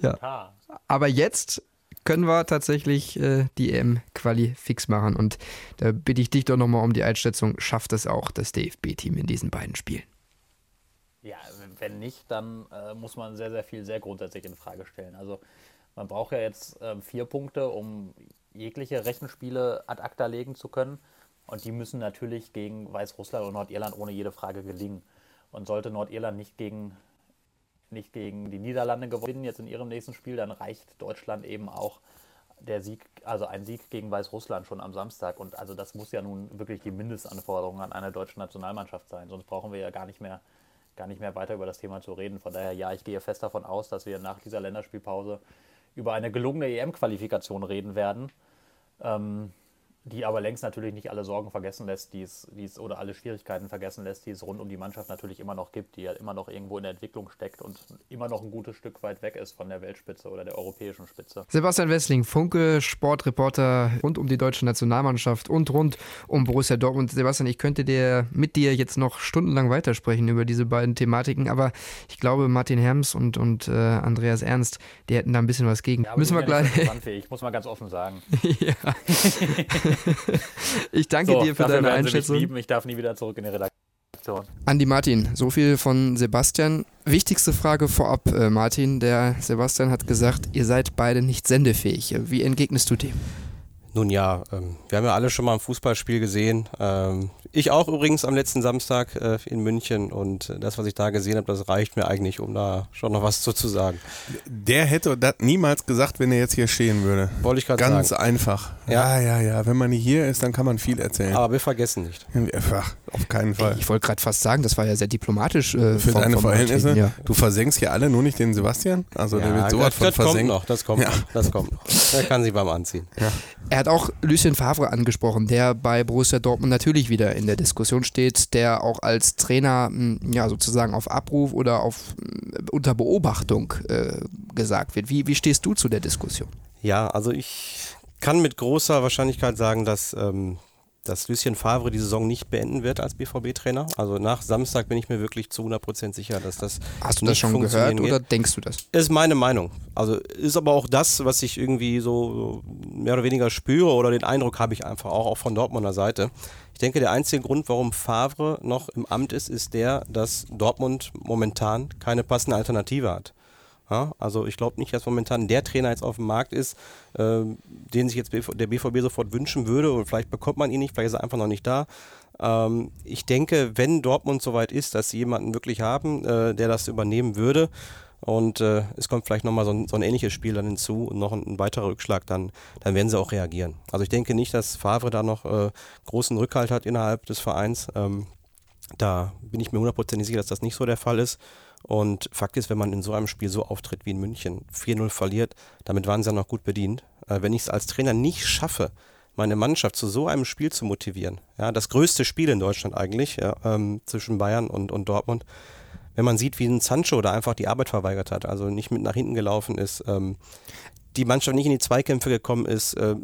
Ja. Aber jetzt können wir tatsächlich äh, die EM-Quali fix machen. Und da bitte ich dich doch nochmal um die Einschätzung. Schafft es auch das DFB-Team in diesen beiden Spielen? Ja, wenn nicht, dann äh, muss man sehr, sehr viel sehr grundsätzlich in Frage stellen. Also man braucht ja jetzt äh, vier Punkte, um jegliche Rechenspiele ad acta legen zu können. Und die müssen natürlich gegen Weißrussland und Nordirland ohne jede Frage gelingen. Und sollte Nordirland nicht gegen, nicht gegen die Niederlande gewinnen, jetzt in ihrem nächsten Spiel, dann reicht Deutschland eben auch der Sieg, also ein Sieg gegen Weißrussland schon am Samstag. Und also das muss ja nun wirklich die Mindestanforderung an eine deutsche Nationalmannschaft sein. Sonst brauchen wir ja gar nicht mehr, gar nicht mehr weiter über das Thema zu reden. Von daher, ja, ich gehe fest davon aus, dass wir nach dieser Länderspielpause über eine gelungene EM-Qualifikation reden werden. Ähm, die aber längst natürlich nicht alle Sorgen vergessen lässt, die es, die es oder alle Schwierigkeiten vergessen lässt, die es rund um die Mannschaft natürlich immer noch gibt, die ja immer noch irgendwo in der Entwicklung steckt und immer noch ein gutes Stück weit weg ist von der Weltspitze oder der europäischen Spitze. Sebastian Wessling, Funke, Sportreporter rund um die deutsche Nationalmannschaft und rund um Borussia Dortmund. Sebastian, ich könnte dir mit dir jetzt noch stundenlang weitersprechen über diese beiden Thematiken, aber ich glaube, Martin Herms und, und äh, Andreas Ernst, die hätten da ein bisschen was gegen. Ja, Müssen wir gleich. Ich muss mal ganz offen sagen. ja. Ich danke so, dir für deine Einschätzung. Ich darf nie wieder zurück in die Redaktion. Andi Martin, so viel von Sebastian. Wichtigste Frage vorab, äh, Martin. Der Sebastian hat gesagt, ihr seid beide nicht sendefähig. Wie entgegnest du dem? Nun ja, ähm, wir haben ja alle schon mal ein Fußballspiel gesehen. Ähm, ich auch übrigens am letzten Samstag äh, in München und das, was ich da gesehen habe, das reicht mir eigentlich, um da schon noch was zu, zu sagen. Der hätte das niemals gesagt, wenn er jetzt hier stehen würde. Wollte ich gerade sagen. Ganz einfach. Ja. ja, ja, ja. Wenn man hier ist, dann kann man viel erzählen. Aber wir vergessen nicht. Ach, auf keinen Fall. Ich wollte gerade fast sagen, das war ja sehr diplomatisch. Äh, Für vom, deine vom Verhältnisse? Ja. Du versenkst hier alle, nur nicht den Sebastian? Also ja, der wird sowas von versenkt. Kommt noch, das kommt ja. noch, das kommt noch. Der kann sie beim Anziehen. Ja. Er hat auch Lucien Favre angesprochen, der bei Borussia Dortmund natürlich wieder in der Diskussion steht, der auch als Trainer hm, ja sozusagen auf Abruf oder auf hm, unter Beobachtung äh, gesagt wird. Wie, wie stehst du zu der Diskussion? Ja, also ich kann mit großer Wahrscheinlichkeit sagen, dass ähm, dass Lucien Favre die Saison nicht beenden wird als BVB-Trainer. Also nach Samstag bin ich mir wirklich zu 100% sicher, dass das. Hast du das schon gehört oder denkst du das? Ist meine Meinung. Also ist aber auch das, was ich irgendwie so mehr oder weniger spüre oder den Eindruck habe ich einfach auch, auch von Dortmunder Seite. Ich denke, der einzige Grund, warum Favre noch im Amt ist, ist der, dass Dortmund momentan keine passende Alternative hat. Ja, also ich glaube nicht, dass momentan der Trainer jetzt auf dem Markt ist, äh, den sich jetzt der BVB sofort wünschen würde und vielleicht bekommt man ihn nicht, vielleicht ist er einfach noch nicht da. Ähm, ich denke, wenn Dortmund soweit ist, dass sie jemanden wirklich haben, äh, der das übernehmen würde und äh, es kommt vielleicht nochmal so ein, so ein ähnliches Spiel dann hinzu und noch ein, ein, weiterer Rückschlag, dann, dann werden sie auch reagieren. Also ich denke nicht, dass Favre da noch äh, großen Rückhalt hat innerhalb des Vereins. Ähm, da bin ich mir hundertprozentig sicher, dass das nicht so der Fall ist. Und Fakt ist, wenn man in so einem Spiel so auftritt wie in München, 4-0 verliert, damit waren sie ja noch gut bedient. Äh, wenn ich es als Trainer nicht schaffe, meine Mannschaft zu so einem Spiel zu motivieren, ja, das größte Spiel in Deutschland eigentlich, ja, ähm, zwischen Bayern und, und Dortmund, wenn man sieht, wie ein Sancho da einfach die Arbeit verweigert hat, also nicht mit nach hinten gelaufen ist, ähm, die Mannschaft nicht in die Zweikämpfe gekommen ist, äh,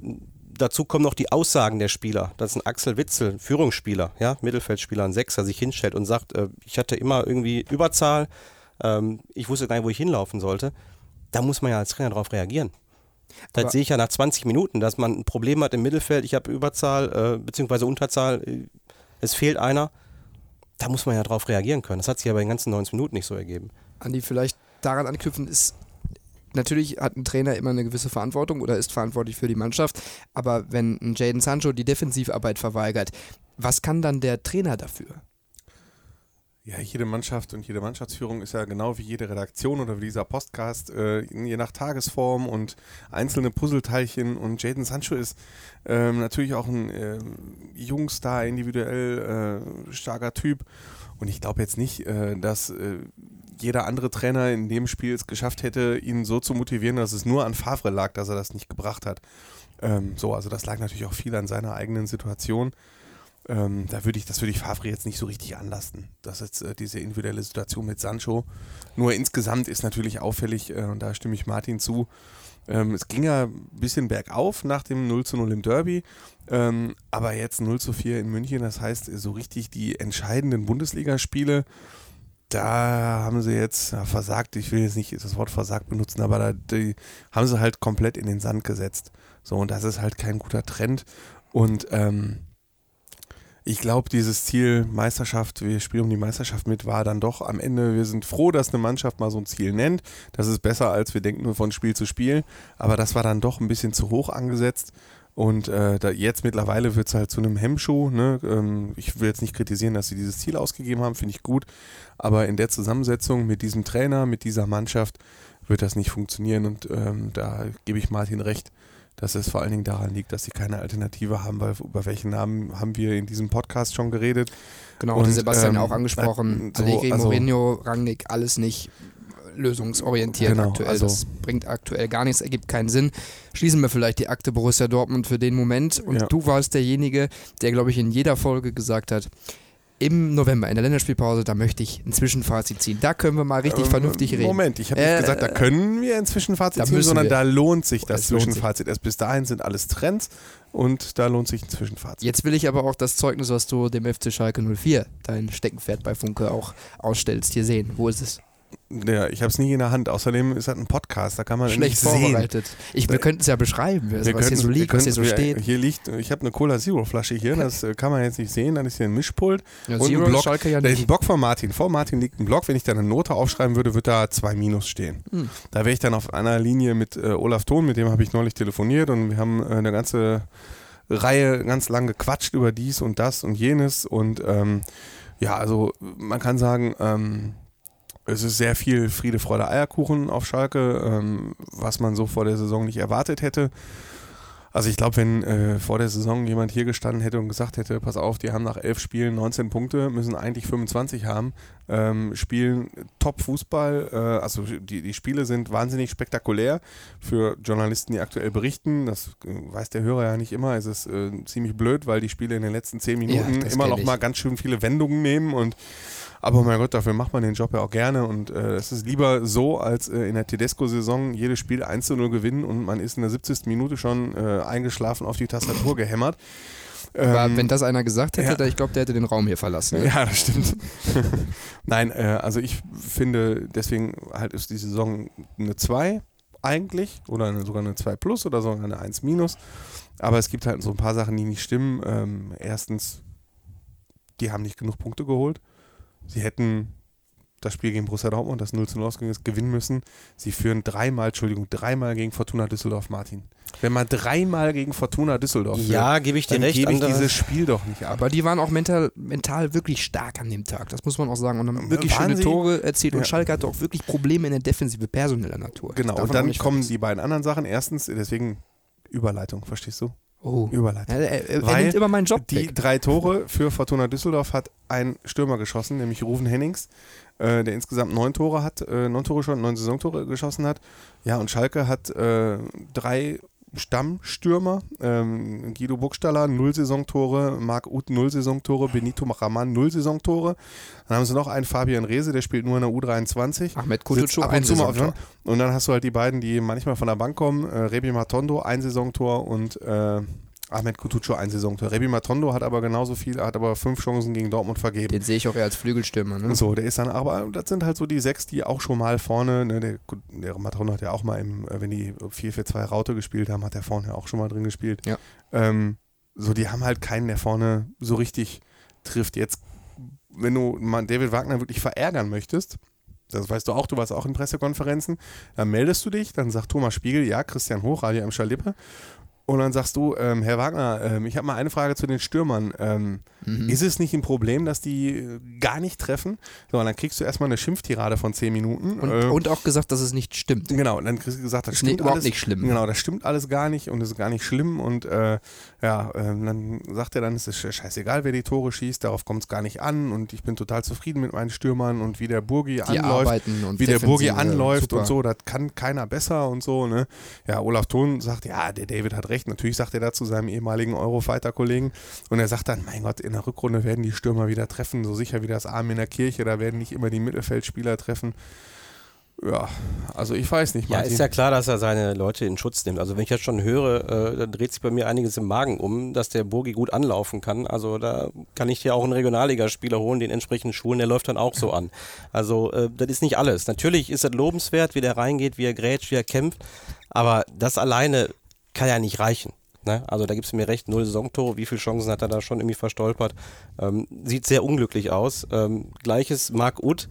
dazu kommen noch die Aussagen der Spieler, dass ein Axel Witzel, Führungsspieler, ja, Mittelfeldspieler, ein Sechser, sich hinstellt und sagt, äh, ich hatte immer irgendwie Überzahl, ähm, ich wusste gar nicht, wo ich hinlaufen sollte. Da muss man ja als Trainer darauf reagieren. Das sehe ich ja nach 20 Minuten, dass man ein Problem hat im Mittelfeld, ich habe Überzahl äh, bzw. Unterzahl, äh, es fehlt einer. Da muss man ja darauf reagieren können. Das hat sich ja bei den ganzen 90 Minuten nicht so ergeben. Andi, vielleicht daran anknüpfen ist natürlich hat ein Trainer immer eine gewisse Verantwortung oder ist verantwortlich für die Mannschaft, aber wenn ein Jaden Sancho die Defensivarbeit verweigert, was kann dann der Trainer dafür? Ja, jede Mannschaft und jede Mannschaftsführung ist ja genau wie jede Redaktion oder wie dieser Podcast, äh, je nach Tagesform und einzelne Puzzleteilchen. Und Jaden Sancho ist ähm, natürlich auch ein äh, Jungstar, individuell äh, starker Typ. Und ich glaube jetzt nicht, äh, dass äh, jeder andere Trainer in dem Spiel es geschafft hätte, ihn so zu motivieren, dass es nur an Favre lag, dass er das nicht gebracht hat. Ähm, so, also das lag natürlich auch viel an seiner eigenen Situation. Ähm, da würde ich, das würde ich Favre jetzt nicht so richtig anlasten. Das ist äh, diese individuelle Situation mit Sancho. Nur insgesamt ist natürlich auffällig, äh, und da stimme ich Martin zu, ähm, es ging ja ein bisschen bergauf nach dem 0 zu 0 im Derby, ähm, aber jetzt 0 zu 4 in München, das heißt, so richtig die entscheidenden Bundesligaspiele da haben sie jetzt ja, versagt, ich will jetzt nicht das Wort versagt benutzen, aber da die haben sie halt komplett in den Sand gesetzt. So, und das ist halt kein guter Trend. Und ähm, ich glaube, dieses Ziel Meisterschaft, wir spielen um die Meisterschaft mit, war dann doch am Ende, wir sind froh, dass eine Mannschaft mal so ein Ziel nennt. Das ist besser, als wir denken, nur von Spiel zu Spiel. Aber das war dann doch ein bisschen zu hoch angesetzt. Und äh, da jetzt mittlerweile wird es halt zu einem Hemmschuh. Ne? Ähm, ich will jetzt nicht kritisieren, dass sie dieses Ziel ausgegeben haben, finde ich gut. Aber in der Zusammensetzung mit diesem Trainer, mit dieser Mannschaft, wird das nicht funktionieren. Und ähm, da gebe ich Martin recht, dass es vor allen Dingen daran liegt, dass sie keine Alternative haben, weil über welchen Namen haben wir in diesem Podcast schon geredet. Genau, Und, Sebastian ähm, auch angesprochen. äh, so, Allegri, also- Mourinho, Rangnick, alles nicht lösungsorientiert Genau, aktuell. also- das bringt aktuell gar nichts, ergibt keinen Sinn. Schließen wir vielleicht die Akte Borussia Dortmund für den Moment. Und Ja. du warst derjenige, der, glaube ich, in jeder Folge gesagt hat, im November, in der Länderspielpause, da möchte ich ein Zwischenfazit ziehen. Da können wir mal richtig Ähm, vernünftig reden. Moment, ich habe Äh, nicht gesagt, da können wir ein Zwischenfazit ziehen, sondern wir. da lohnt sich das Es lohnt sich. Zwischenfazit. Erst bis dahin sind alles Trends und da lohnt sich ein Zwischenfazit. Jetzt will ich aber auch das Zeugnis, was du dem FC Schalke 04, dein Steckenpferd bei Funke, auch ausstellst, hier sehen. Wo ist es? Ja, ich habe es nie in der Hand. Außerdem ist das ein Podcast, da kann man Schlecht nicht sehen. vorbereitet. Ich, wir könnten es ja beschreiben, Wir was hier könnten- so liegt, was hier könnten- so steht. Hier liegt, ich habe eine Cola Zero Flasche hier, das äh, kann man jetzt nicht sehen. Dann ist hier ein Mischpult. Ja, und Zero ein Block. Ja da ist ein. Block von Martin. Vor Martin liegt ein Block. Wenn ich da eine Note aufschreiben würde, wird da zwei Minus stehen. Hm. Da wäre ich dann auf einer Linie mit äh, Olaf Thon, mit dem habe ich neulich telefoniert und wir haben äh, eine ganze Reihe ganz lang gequatscht über dies und das und jenes. Und ähm, ja, also man kann sagen, ähm, es ist sehr viel Friede, Freude, Eierkuchen auf Schalke, ähm, was man so vor der Saison nicht erwartet hätte. Also ich glaube, wenn äh, vor der Saison jemand hier gestanden hätte und gesagt hätte, pass auf, die haben nach elf Spielen 19 Punkte, müssen eigentlich 25 haben, ähm, spielen Top-Fußball, äh, also die, die Spiele sind wahnsinnig spektakulär für Journalisten, die aktuell berichten. Das äh, weiß der Hörer ja nicht immer. Es ist äh, ziemlich blöd, weil die Spiele in den letzten 10 Minuten das immer noch ich. mal ganz schön viele Wendungen nehmen und aber mein Gott, dafür macht man den Job ja auch gerne und äh, es ist lieber so, als äh, in der Tedesco-Saison jedes Spiel 1 zu 0 gewinnen und man ist in der 70. Minute schon äh, eingeschlafen auf die Tastatur gehämmert. Aber Ähm, wenn das einer gesagt hätte, ja. ich glaube, der hätte den Raum hier verlassen. ne? ja, das stimmt. Nein, äh, also ich finde, deswegen halt ist die Saison eine 2 eigentlich oder eine, sogar eine 2 plus oder sogar eine 1 minus. Aber es gibt halt so ein paar Sachen, die nicht stimmen. Ähm, erstens, die haben nicht genug Punkte geholt. Sie hätten das Spiel gegen Borussia Dortmund, das 0 zu 0 ausgegangen ist, gewinnen müssen. Sie führen dreimal, Entschuldigung, dreimal gegen Fortuna Düsseldorf, Martin. Wenn man dreimal gegen Fortuna Düsseldorf Ja, gebe ich dir dann recht. gebe ich dieses Spiel doch nicht ab. Aber die waren auch mental, mental wirklich stark an dem Tag, das muss man auch sagen. Und haben wirklich Waren schöne sie? Tore erzielt. Und Ja. Schalke hatte auch wirklich Probleme in der Defensive personeller Natur. Genau, und dann kommen vergessen. die beiden anderen Sachen. Erstens, deswegen Überleitung, verstehst du? Oh. Überleitung. Er, er, er nimmt immer meinen Job Die weg. drei Tore für Fortuna Düsseldorf hat ein Stürmer geschossen, nämlich Ruven Hennings, äh, der insgesamt neun Tore hat, äh, neun Tore schon, neun Saisontore geschossen hat. Ja, und Schalke hat äh, drei Stammstürmer, ähm, Guido Burgstaller, null Saisontore, Marc Uth, null Saisontore, Benito Maraman, null Saisontore. Dann haben sie noch einen Fabian Rehse, der spielt nur in der U23. Ahmed Kutucu, ab und zu mal auf. Und dann hast du halt die beiden, die manchmal von der Bank kommen. Äh, Rebi Matondo, ein Saisontor und äh, Ahmed Kutucu, ein Saisontor. Rebi Matondo hat aber genauso viel, hat aber fünf Chancen gegen Dortmund vergeben. Den sehe ich auch eher als Flügelstürmer. Ne? So, der ist dann, aber das sind halt so die sechs, die auch schon mal vorne, ne, der, der Matondo hat ja auch mal im, äh, wenn die 4-4-2 Raute gespielt haben, hat er vorne ja auch schon mal drin gespielt. Ja. Ähm, so, die haben halt keinen, der vorne so richtig trifft. Jetzt, wenn du David Wagner wirklich verärgern möchtest, das weißt du auch, du warst auch in Pressekonferenzen, dann meldest du dich, dann sagt Thomas Spiegel, ja, Christian Hoch, Radio am Schalippe. Und dann sagst du, ähm, Herr Wagner, ähm, ich habe mal eine Frage zu den Stürmern. Ähm, Mhm. Ist es nicht ein Problem, dass die äh, gar nicht treffen? So, und dann kriegst du erstmal eine Schimpftirade von 10 Minuten. Und, äh, und auch gesagt, dass es nicht stimmt. Genau, und dann kriegst du gesagt, das ist stimmt nicht, überhaupt alles. nicht schlimm. Genau, das stimmt alles gar nicht und ist gar nicht schlimm. Und äh, ja, ähm, dann sagt er dann, es ist scheißegal, wer die Tore schießt, darauf kommt es gar nicht an und ich bin total zufrieden mit meinen Stürmern und wie der Burgi Die anläuft wie der Burgi anläuft super. und so, das kann keiner besser und so, ne? Ja, Olaf Thon sagt, ja, der David hat recht. Natürlich sagt er da zu seinem ehemaligen Eurofighter-Kollegen und er sagt dann, mein Gott, in der Rückrunde werden die Stürmer wieder treffen, so sicher wie das Arm in der Kirche, da werden nicht immer die Mittelfeldspieler treffen. Ja, also ich weiß nicht, Ja, Martin. ist ja klar, dass er seine Leute in Schutz nimmt. Also wenn ich jetzt schon höre, äh, dann dreht sich bei mir einiges im Magen um, dass der Burgi gut anlaufen kann. Also da kann ich dir auch einen Regionalligaspieler holen, den entsprechenden Schulen, der läuft dann auch so an. Also äh, das ist nicht alles. Natürlich ist es lobenswert, wie der reingeht, wie er grätscht, wie er kämpft, aber das alleine kann ja nicht reichen. Ne? Also da gibt es mir recht, null Saisontore, wie viele Chancen hat er da schon irgendwie verstolpert. Ähm, sieht sehr unglücklich aus. Ähm, Gleiches Marc Uth,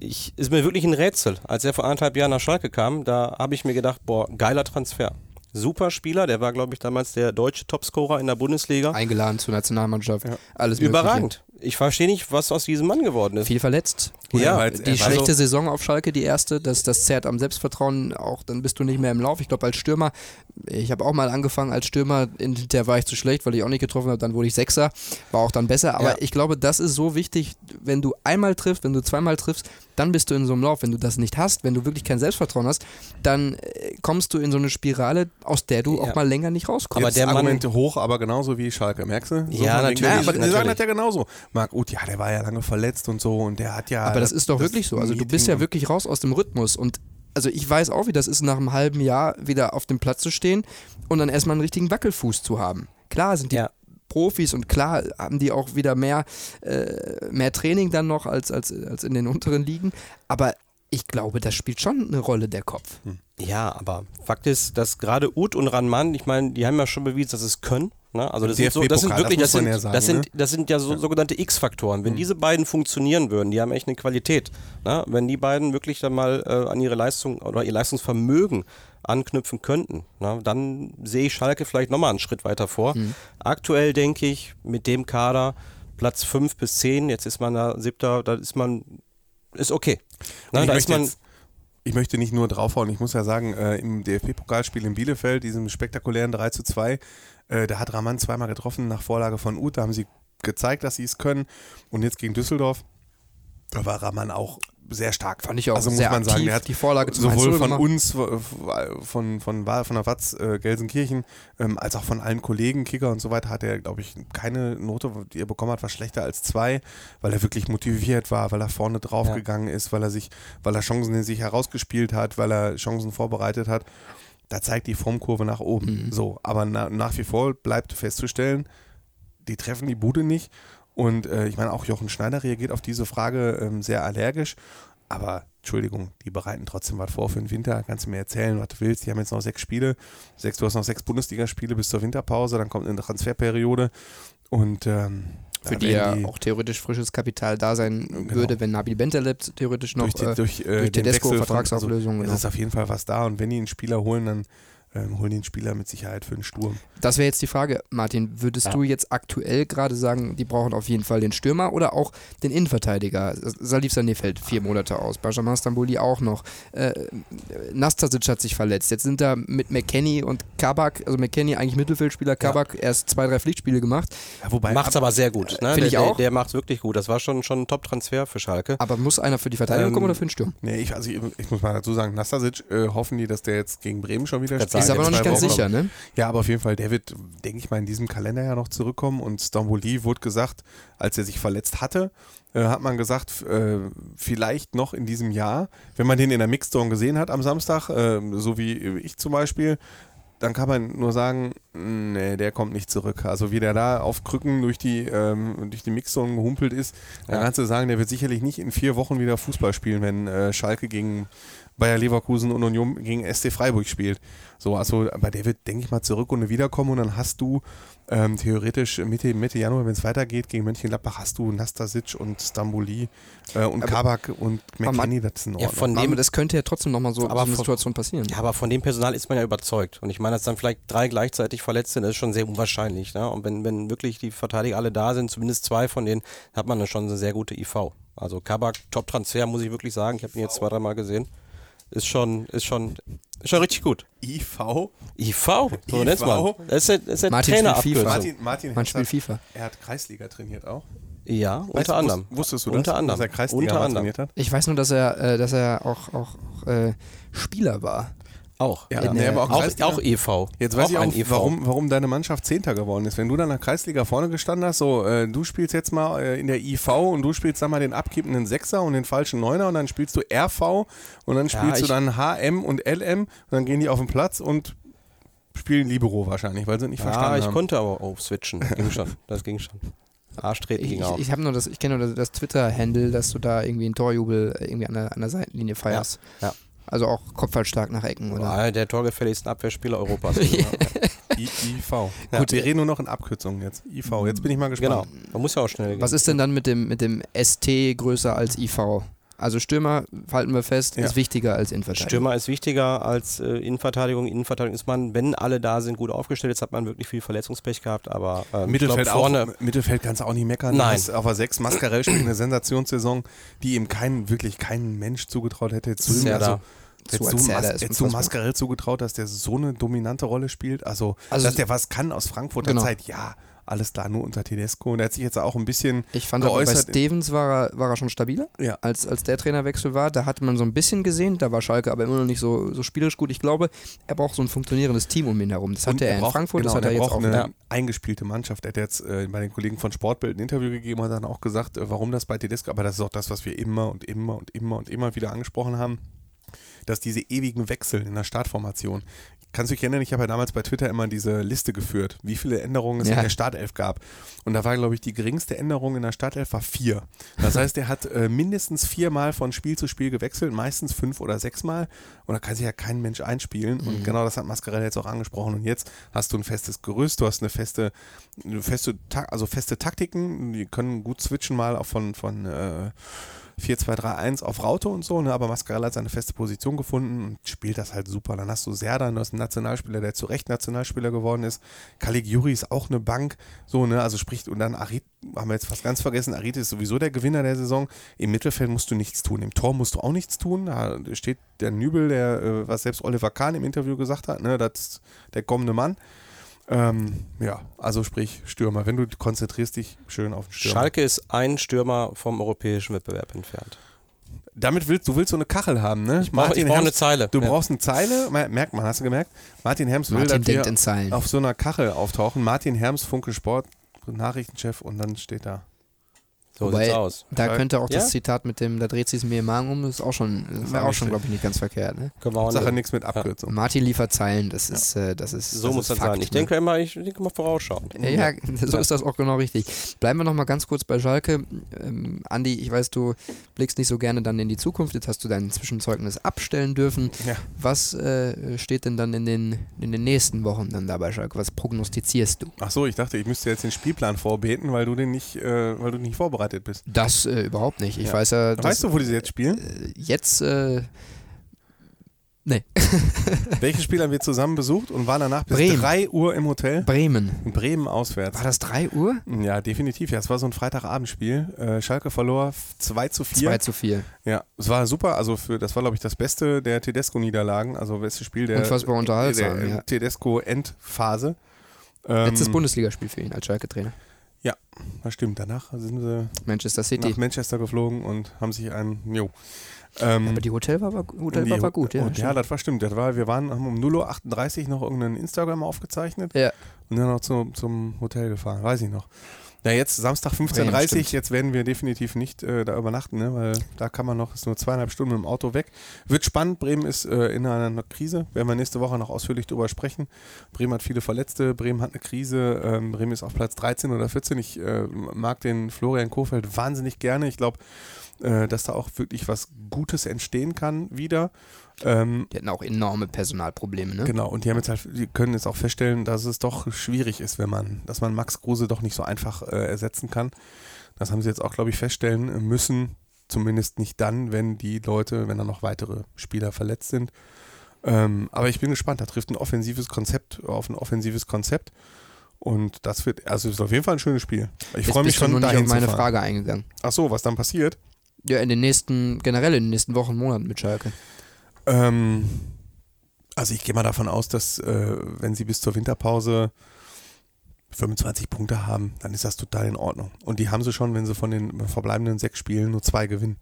ich, ist mir wirklich ein Rätsel. Als er vor anderthalb Jahren nach Schalke kam, da habe ich mir gedacht, boah, geiler Transfer. Super Spieler, der war, glaube ich, damals der deutsche Topscorer in der Bundesliga. Eingeladen zur Nationalmannschaft. Alles Mögliche. Überragend. Ich verstehe nicht, was aus diesem Mann geworden ist. Viel verletzt. Ja, ja, weil- Die war schlechte so- Saison auf Schalke, die erste, das, das zerrt am Selbstvertrauen auch, dann bist du nicht mehr im Lauf. Ich glaube, als Stürmer, ich habe auch mal angefangen als Stürmer, hinterher war ich zu schlecht, weil ich auch nicht getroffen habe, dann wurde ich Sechser, war auch dann besser. Aber Ja. ich glaube, das ist so wichtig, wenn du einmal triffst, wenn du zweimal triffst, dann bist du in so einem Lauf. Wenn du das nicht hast, wenn du wirklich kein Selbstvertrauen hast, dann äh, kommst du in so eine Spirale, aus der du Ja. auch mal länger nicht rauskommst. Aber der Mann- Argumente hoch, aber genauso wie Schalke, merkst du? So Ja, natürlich, Ja, aber die sagen das ja genauso. Marc Uth, ja, der war ja lange verletzt und so und der hat ja. Aber das ist doch wirklich so. Also du bist ja wirklich raus aus dem Rhythmus und also ich weiß auch, wie das ist, nach einem halben Jahr wieder auf dem Platz zu stehen und dann erstmal einen richtigen Wackelfuß zu haben. Klar sind die Ja. Profis und klar haben die auch wieder mehr, äh, mehr Training dann noch als, als, als in den unteren Ligen, aber ich glaube, das spielt schon eine Rolle, der Kopf. Ja, aber Fakt ist, dass gerade Uth und Ranman, ich meine, die haben ja schon bewiesen, dass sie es können. Ne? Also das sind, so, das sind wirklich, das das sind, ja sagen, das sind, ne? das sind ja so sogenannte X-Faktoren. Wenn diese beiden funktionieren würden, die haben echt eine Qualität. Ne? Wenn die beiden wirklich dann mal äh, an ihre Leistung oder ihr Leistungsvermögen anknüpfen könnten, ne? dann sehe ich Schalke vielleicht nochmal einen Schritt weiter vor. Aktuell denke ich, mit dem Kader Platz 5 bis 10, jetzt ist man da siebter, da ist man, ist okay. Ne? ich, Da ist möchte man, ich möchte nicht nur draufhauen, ich muss ja sagen, äh, im DFB-Pokalspiel in Bielefeld, diesem spektakulären 3 zu 2, äh, da hat Raman zweimal getroffen nach Vorlage von Uth, da haben sie gezeigt, dass sie es können. Und jetzt gegen Düsseldorf, da war Raman auch sehr stark. Fand ich auch also muss sehr man sagen, aktiv, der hat die Vorlage sowohl 1-0 von gemacht. uns, von, von, von, von der Watz äh, Gelsenkirchen, ähm, als auch von allen Kollegen, Kicker und so weiter, hat er, glaube ich, keine Note, die er bekommen hat, war schlechter als zwei, weil er wirklich motiviert war, weil er vorne draufgegangen ist, weil er sich, weil er Chancen in sich herausgespielt hat, weil er Chancen vorbereitet hat. Da zeigt die Formkurve nach oben. So, aber na, nach wie vor bleibt festzustellen, die treffen die Bude nicht. Und äh, ich meine, auch Jochen Schneider reagiert auf diese Frage ähm, sehr allergisch. Aber Entschuldigung, die bereiten trotzdem was vor für den Winter. Kannst du mir erzählen, was du willst. Die haben jetzt noch sechs Spiele. Sechs, du hast noch sechs Bundesligaspiele bis zur Winterpause. Dann kommt eine Transferperiode. Und ähm, für die ja auch theoretisch frisches Kapital da sein Genau. würde, wenn Nabil Bentaleb theoretisch noch durch, die, äh, durch, äh, durch Tedesco Vertragsauflösung, Also, genau. Es ist auf jeden Fall was da. Und wenn die einen Spieler holen, dann ähm, holen einen Spieler mit Sicherheit für den Sturm. Das wäre jetzt die Frage, Martin. Würdest du jetzt aktuell gerade sagen, die brauchen auf jeden Fall den Stürmer oder auch den Innenverteidiger? Salif Sané fällt vier Monate aus, Benjamin Stambouli auch noch. Äh, Nastasic hat sich verletzt. Jetzt sind da mit McKenny und Kabak, also McKenny eigentlich Mittelfeldspieler, Kabak erst zwei, drei Pflichtspiele gemacht. Ja, wobei, Macht's aber sehr gut. Ne? Find der, ich auch. Der, der macht's wirklich gut. Das war schon, schon ein Top-Transfer für Schalke. Aber muss einer für die Verteidigung Ähm, kommen oder für den Sturm? Nee, ich, also ich, ich muss mal dazu sagen, Nastasic äh, hoffen die, dass der jetzt gegen Bremen schon wieder spielt. Ist aber noch nicht ganz Wochen. sicher, ne? Ja, aber auf jeden Fall, der wird, denke ich mal, in diesem Kalender ja noch zurückkommen. Und Stambouli wurde gesagt, als er sich verletzt hatte, äh, hat man gesagt, äh, vielleicht noch in diesem Jahr, wenn man den in der Mixzone gesehen hat am Samstag, äh, so wie ich zum Beispiel, dann kann man nur sagen, nee, der kommt nicht zurück. Also wie der da auf Krücken durch die, ähm, durch die Mixzone gehumpelt ist, dann Ja. kannst du sagen, der wird sicherlich nicht in vier Wochen wieder Fußball spielen, wenn äh, Schalke gegen Bayer Leverkusen und Union gegen SC Freiburg spielt. So, also, aber der wird, denke ich mal, zurück und wiederkommen und dann hast du ähm, theoretisch Mitte, Mitte Januar, wenn es weitergeht, gegen Mönchengladbach hast du Nastasic und Stamboli äh, und Kabak und McKenny, das ist in Ja, von Aber dem, das könnte ja trotzdem nochmal so, Aber so eine von- Situation passieren. ja, aber von dem Personal ist man ja überzeugt. Und ich meine, dass dann vielleicht drei gleichzeitig verletzt sind, das ist schon sehr unwahrscheinlich. Ne? Und wenn, wenn wirklich die Verteidiger alle da sind, zumindest zwei von denen, hat man dann schon eine sehr gute IV. Also Kabak, Top-Transfer, muss ich wirklich sagen. Ich habe ihn jetzt zwei, dreimal gesehen. Ist schon, ist schon, ist schon richtig gut. IV? IV, so nennt's mal. Das ist, der- das ist der Martin spielt FIFA. Martin, Martin Man spielt FIFA. er hat Kreisliga trainiert auch. Ja, Weißt unter anderem. wus- Wusstest du das? Unter anderem. Dass er Kreisliga Unter anderem. trainiert hat? Ich weiß nur, dass er, äh, dass er auch, auch äh, Spieler war. Auch. Ja, Ja, nee, aber auch auch, auch EV. Jetzt weiß ich ein auch, EV. warum, warum deine Mannschaft Zehnter geworden ist. Wenn du dann in der Kreisliga vorne gestanden hast, so, äh, du spielst jetzt mal äh, in der IV und du spielst dann mal den abkippenden Sechser und den falschen Neuner und dann spielst du RV und dann Ja, spielst du ich- dann HM und LM und dann gehen die auf den Platz und spielen Libero wahrscheinlich, weil sie nicht Ja, verstanden ich haben. konnte aber auch switchen. Ging schon. Das ging schon. Arschtreten Ich, ging ich, auch. ich habe nur das, ich kenne nur das, das Twitter-Handle, dass du da irgendwie einen Torjubel irgendwie an der, an der Seitenlinie feierst. ja. Also auch kopfballstark nach Ecken, oder? Ah, der torgefälligsten Abwehrspieler Europas. I IV. Ja. Gut, wir reden nur noch in Abkürzungen jetzt. IV. Jetzt bin ich mal gespannt. genau. Man muss ja auch schnell gehen. Was ist denn dann mit dem, mit dem ST größer als IV? Also Stürmer, halten wir fest, Ja. ist wichtiger als Innenverteidigung. Stürmer ist wichtiger als äh, Innenverteidigung. Innenverteidigung ist man, wenn alle da sind, gut aufgestellt. Jetzt hat man wirklich viel Verletzungspech gehabt, aber ähm, Mittelfeld, glaub, vorne. auch, Mittelfeld kannst du auch nicht meckern. Nein. Auf der 6 Mascarell spielt eine Sensationssaison, die ihm kein, wirklich kein Mensch zugetraut hätte. Jetzt Serda. also, Zu Mas unfassbar. Mascarell zugetraut, dass der so eine dominante Rolle spielt? Also, Also- dass der was kann aus Frankfurter Genau. Zeit, ja, alles klar, nur unter Tedesco. Und er hat sich jetzt auch ein bisschen Ich fand aber bei geäußert. Stevens war er, war er schon stabiler, Ja. als, als der Trainerwechsel war. Da hatte man so ein bisschen gesehen, da war Schalke aber immer noch nicht so, so spielerisch gut. Ich glaube, er braucht so ein funktionierendes Team um ihn herum. Das hatte er, in braucht- Frankfurt, genau, das hat er und jetzt braucht auch. eine Ja. eingespielte Mannschaft. Er hat jetzt äh, bei den Kollegen von Sportbild ein Interview gegeben und hat dann auch gesagt, äh, warum das bei Tedesco, aber das ist auch das, was wir immer und immer und immer und immer wieder angesprochen haben, dass diese ewigen Wechsel in der Startformation. Kannst du dich erinnern, ich habe ja damals bei Twitter immer diese Liste geführt, wie viele Änderungen es Ja. in der Startelf gab. Und da war, glaube ich, die geringste Änderung in der Startelf war vier. Das heißt, er hat äh, mindestens viermal von Spiel zu Spiel gewechselt, meistens fünf oder sechsmal. Und da kann sich ja kein Mensch einspielen. Und genau das hat Mascarell jetzt auch angesprochen. Und jetzt hast du ein festes Gerüst, du hast eine feste, eine feste, also feste Taktiken, die können gut switchen mal auch von, von äh, 4-2-3-1 auf Raute und so, ne? aber Mascarell hat seine feste Position gefunden und spielt das halt super. Dann hast du Serdan, du hast einen Nationalspieler, der zu Recht Nationalspieler geworden ist. Caligiuri ist auch eine Bank, so, ne, also spricht, und dann Arit, haben wir jetzt fast ganz vergessen, Arit ist sowieso der Gewinner der Saison. Im Mittelfeld musst du nichts tun, im Tor musst du auch nichts tun. Da steht der Nübel, der, äh, was selbst Oliver Kahn im Interview gesagt hat, ne, das ist der kommende Mann. Ähm, ja, also sprich Stürmer. Wenn du konzentrierst dich schön auf den Stürmer. Schalke ist ein Stürmer vom europäischen Wettbewerb entfernt. Damit willst du willst so eine Kachel haben, ne? Ich brauche brauch eine Zeile. Du Ja. brauchst eine Zeile, mer- merkt man, hast du gemerkt? Martin Herms will, Martin dass wir denkt in Zeilen. auf so einer Kachel auftauchen. Martin Herms, Funke Sport, Nachrichtenchef und dann steht da. So Wobei, sieht's aus. Da Ja. könnte auch das Ja. Zitat mit dem, da dreht sich mir im Magen um, das ist auch schon, das Ja, wäre auch schon, glaube ich, nicht ganz verkehrt. Ne? Können wir auch Sache nichts mit Abkürzung. Martin liefert Zeilen, das ist, äh, das ist So das muss ist das Fakt, sein. Ich ne? denke immer, ich denke mal vorausschauend. Ja, ja, so ist das auch genau richtig. Bleiben wir noch mal ganz kurz bei Schalke. Ähm, Andi, ich weiß, du blickst nicht so gerne dann in die Zukunft. Jetzt hast du dein Zwischenzeugnis abstellen dürfen. Ja. Was äh, steht denn dann in den, in den nächsten Wochen dann da bei Schalke? Was prognostizierst du? Ach so, ich dachte, ich müsste jetzt den Spielplan vorbeten, weil du den nicht, äh, weil du nicht vorbereitet bist. Das äh, überhaupt nicht. Ich Ja. weiß ja, dass Weißt du, wo die sie jetzt spielen? äh, jetzt äh, nee, Welche Spiele haben wir zusammen besucht und waren danach bis Bremen. 3 Uhr im Hotel? Bremen. In Bremen auswärts. War das 3 Uhr? Ja, definitiv. Ja, es war so ein Freitagabendspiel. Äh, Schalke verlor 2 zu 4. 2 zu 4. Ja, es war super. Also für, das war, glaube ich, das Beste der Tedesco-Niederlagen. Also beste Spiel der, Unfassbar unterhaltsam, der ja. Tedesco-Endphase. Ähm, Letztes Bundesligaspiel für ihn als Schalke-Trainer. Das stimmt. Danach sind sie Manchester City. nach Manchester geflogen und haben sich einen. Jo. Ähm, Aber die Hotel war, war, Hotel die- war, gut, ja. und, ja, das war stimmt. Das war, wir waren haben um 0.38 Uhr noch irgendeinen Instagram aufgezeichnet ja. und dann noch zum, zum Hotel gefahren. Weiß ich noch. Na, jetzt Samstag 15.30 Bremen, Uhr. stimmt. Jetzt werden wir definitiv nicht äh, da übernachten, ne? weil da kann man noch, ist nur zweieinhalb Stunden mit dem Auto weg. Wird spannend. Bremen ist äh, in einer Krise. Werden wir nächste Woche noch ausführlich drüber sprechen. Bremen hat viele Verletzte. Bremen hat eine Krise. Ähm, Bremen ist auf Platz 13 oder 14. Ich äh, mag den Florian Kofeld wahnsinnig gerne. Ich glaube, äh, dass da auch wirklich was Gutes entstehen kann wieder. Ähm, Die hatten auch enorme Personalprobleme, ne? Genau, und die haben jetzt halt, die können jetzt auch feststellen, dass es doch schwierig ist, wenn man, dass man Max Kruse doch nicht so einfach äh, ersetzen kann. Das haben sie jetzt auch, glaube ich, feststellen müssen. Zumindest nicht dann, wenn die Leute, wenn da noch weitere Spieler verletzt sind. Ähm, aber ich bin gespannt, da trifft ein offensives Konzept auf ein offensives Konzept. Und das wird, also ist auf jeden Fall ein schönes Spiel. Ich freue mich schon, nur nicht dahin auf meine. Frage eingegangen. Ach so, was dann passiert? Ja, in den nächsten, generell in den nächsten Wochen, Monaten mit Schalke. Ähm, also ich gehe mal davon aus, dass äh, wenn sie bis zur Winterpause 25 Punkte haben, dann ist das total in Ordnung. Und die haben sie schon, wenn sie von den verbleibenden sechs Spielen nur zwei gewinnen.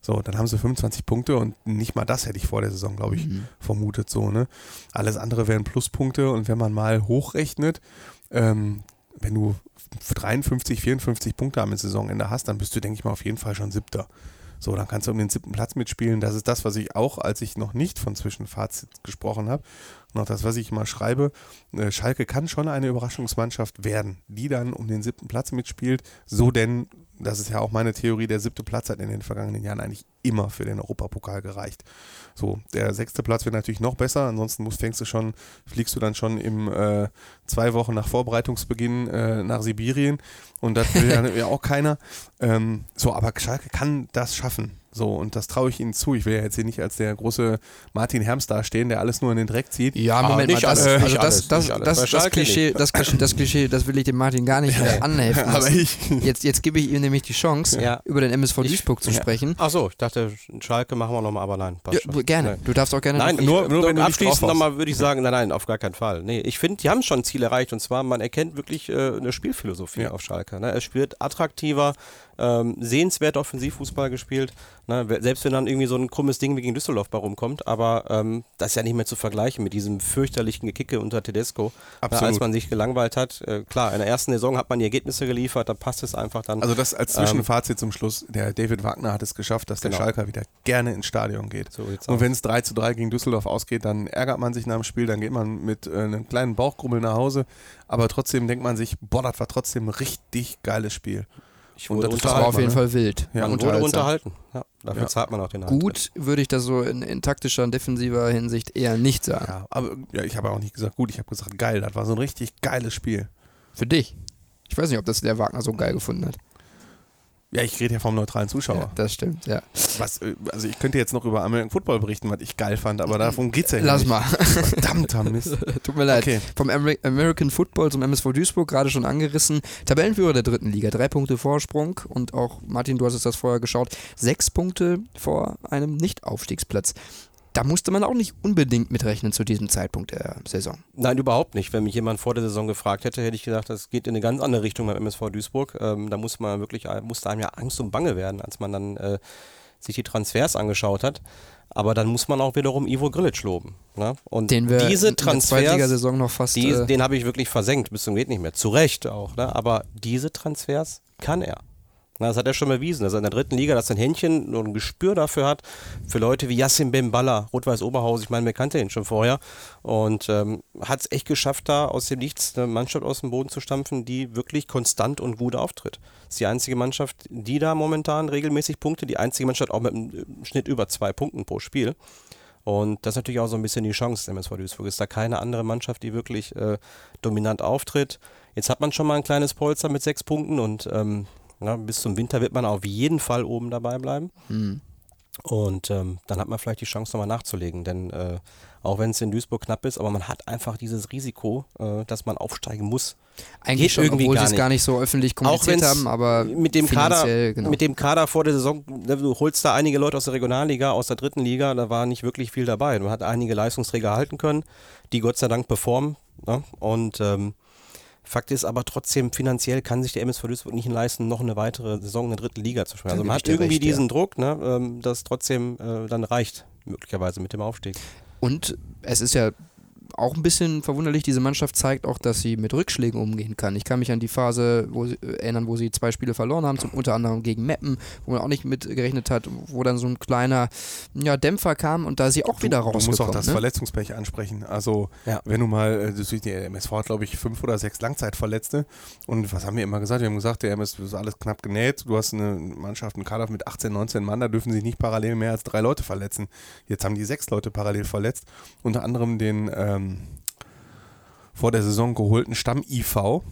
So, dann haben sie 25 Punkte und nicht mal das hätte ich vor der Saison, glaube ich, mhm. vermutet. So, ne? Alles andere wären Pluspunkte und wenn man mal hochrechnet, ähm, wenn du 53, 54 Punkte am Saisonende hast, dann bist du, denke ich mal, auf jeden Fall schon Siebter. So, dann kannst du um den siebten Platz mitspielen. Das ist das, was ich auch, als ich noch nicht von Zwischenfazit gesprochen habe, noch das, was ich immer schreibe. Äh, Schalke kann schon eine Überraschungsmannschaft werden, die dann um den siebten Platz mitspielt. So denn, das ist ja auch meine Theorie, der siebte Platz hat in den vergangenen Jahren eigentlich immer für den Europapokal gereicht. So, der sechste Platz wird natürlich noch besser, ansonsten musst, fängst du schon, fliegst du dann schon im äh, zwei Wochen nach Vorbereitungsbeginn äh, nach Sibirien und das will ja auch keiner. Ähm, so, aber Schalke kann das schaffen. So, und das traue ich ihnen zu. Ich will ja jetzt hier nicht als der große Martin Herms dastehen, der alles nur in den Dreck zieht. Ja, Moment ah, mal, das, alles, also das, das, das, das, Klischee, das, das Klischee, das will ich dem Martin gar nicht äh, anhelfen. Aber ich. Jetzt, jetzt gebe ich ihm nämlich die Chance, ja. über den MSV Duisburg zu ja. sprechen. Ach so, ich dachte, Schalke machen wir nochmal, aber nein. Ja, gerne, nein. du darfst auch gerne. Nein, nur, nur wenn du abschließend nochmal würde ich sagen, nein, nein, auf gar keinen Fall. Nee, ich finde, die haben schon ein Ziel erreicht und zwar, man erkennt wirklich äh, eine Spielphilosophie auf Schalke. Ne? Es spielt attraktiver, ähm, sehenswert Offensivfußball gespielt. Ne? Selbst wenn dann irgendwie so ein krummes Ding wie gegen Düsseldorf bei rumkommt, aber ähm, das ist ja nicht mehr zu vergleichen mit diesem fürchterlichen Gekicke unter Tedesco, äh, als man sich gelangweilt hat. Äh, klar, in der ersten Saison hat man die Ergebnisse geliefert, da passt es einfach dann. Also das als Zwischenfazit ähm, zum Schluss, der David Wagner hat es geschafft, dass genau. der Schalker wieder gerne ins Stadion geht. So Und wenn es 3 zu 3 gegen Düsseldorf ausgeht, dann ärgert man sich nach dem Spiel, dann geht man mit äh, einem kleinen Bauchgrummel nach Hause, aber trotzdem denkt man sich, boah, das war trotzdem ein richtig geiles Spiel. Ich wurde und das war auf jeden ne? Fall wild. Ja, man wurde unterhalten. Ja, dafür ja. zahlt man auch den Hand. Gut würde ich das so in, in, taktischer und defensiver Hinsicht eher nicht sagen. Ja, aber ja, ich habe auch nicht gesagt gut, ich habe gesagt geil. Das war so ein richtig geiles Spiel. Für dich. Ich weiß nicht, ob das der Wagner so geil gefunden hat. Ja, ich rede ja vom neutralen Zuschauer. Ja, das stimmt, ja. Was, äh, also ich könnte jetzt noch über American Football berichten, was ich geil fand, aber davon geht's ja nicht. Lass mal. Verdammter Mist. Tut mir leid. Okay. Vom American Football zum MSV Duisburg gerade schon angerissen. Tabellenführer der dritten Liga, drei Punkte Vorsprung und auch Martin, du hast es das vorher geschaut, sechs Punkte vor einem Nicht-Aufstiegsplatz da musste man auch nicht unbedingt mitrechnen zu diesem Zeitpunkt der Saison. Nein, überhaupt nicht. Wenn mich jemand vor der Saison gefragt hätte, hätte ich gedacht, das geht in eine ganz andere Richtung beim MSV Duisburg. Ähm, da muss man wirklich, musste einem ja Angst und Bange werden, als man dann äh, sich die Transfers angeschaut hat. Aber dann muss man auch wiederum Ivo Grilic loben. Ne? Und den wir diese Transfers, in der Saison noch fast. Die, äh, den habe ich wirklich versenkt, bis zum geht nicht mehr. Zu Recht auch. Ne? Aber diese Transfers kann er. Das hat er schon bewiesen, dass er in der dritten Liga, dass er ein Händchen und ein Gespür dafür hat, für Leute wie Yassin Bemballa, Rot-Weiß Oberhaus, ich meine, wir kannte ihn schon vorher und ähm, hat es echt geschafft, da aus dem Nichts eine Mannschaft aus dem Boden zu stampfen, die wirklich konstant und gut auftritt. Das ist die einzige Mannschaft, die da momentan regelmäßig Punkte, die einzige Mannschaft auch mit einem Schnitt über zwei Punkten pro Spiel. Und das ist natürlich auch so ein bisschen die Chance der MSV Duisburg. Ist da keine andere Mannschaft, die wirklich äh, dominant auftritt. Jetzt hat man schon mal ein kleines Polster mit sechs Punkten und ähm, ja, bis zum Winter wird man auf jeden Fall oben dabei bleiben. Mhm. Und ähm, dann hat man vielleicht die Chance nochmal nachzulegen, denn äh, auch wenn es in Duisburg knapp ist, aber man hat einfach dieses Risiko, äh, dass man aufsteigen muss. Eigentlich Geht schon, irgendwie obwohl sie es gar nicht so öffentlich kommuniziert haben, aber mit dem Kader, genau. mit dem Kader vor der Saison, ne, du holst da einige Leute aus der Regionalliga, aus der dritten Liga, da war nicht wirklich viel dabei. Man hat einige Leistungsträger halten können, die Gott sei Dank performen. Ne? Und ähm, Fakt ist aber trotzdem, finanziell kann sich der MSV Duisburg nicht leisten, noch eine weitere Saison in der dritten Liga zu spielen. Also man hat irgendwie recht, diesen ja. Druck, ne, ähm, das trotzdem äh, dann reicht, möglicherweise mit dem Aufstieg. Und es ist ja auch ein bisschen verwunderlich, diese Mannschaft zeigt auch, dass sie mit Rückschlägen umgehen kann. Ich kann mich an die Phase wo sie, äh, erinnern, wo sie zwei Spiele verloren haben, zum, unter anderem gegen Meppen, wo man auch nicht mit gerechnet hat, wo dann so ein kleiner ja, Dämpfer kam und da sie auch du, wieder rausgekommen. Du musst auch das ne? Verletzungspech ansprechen. Also ja. wenn du mal, äh, du siehst, der MSV hat glaube ich fünf oder sechs Langzeitverletzte und was haben wir immer gesagt? Wir haben gesagt, der MSV ist alles knapp genäht. Du hast eine Mannschaft, einen Kader mit 18, 19 Mann, da dürfen sich nicht parallel mehr als drei Leute verletzen. Jetzt haben die sechs Leute parallel verletzt. Unter anderem den ähm, vor der Saison geholten Stamm-IV.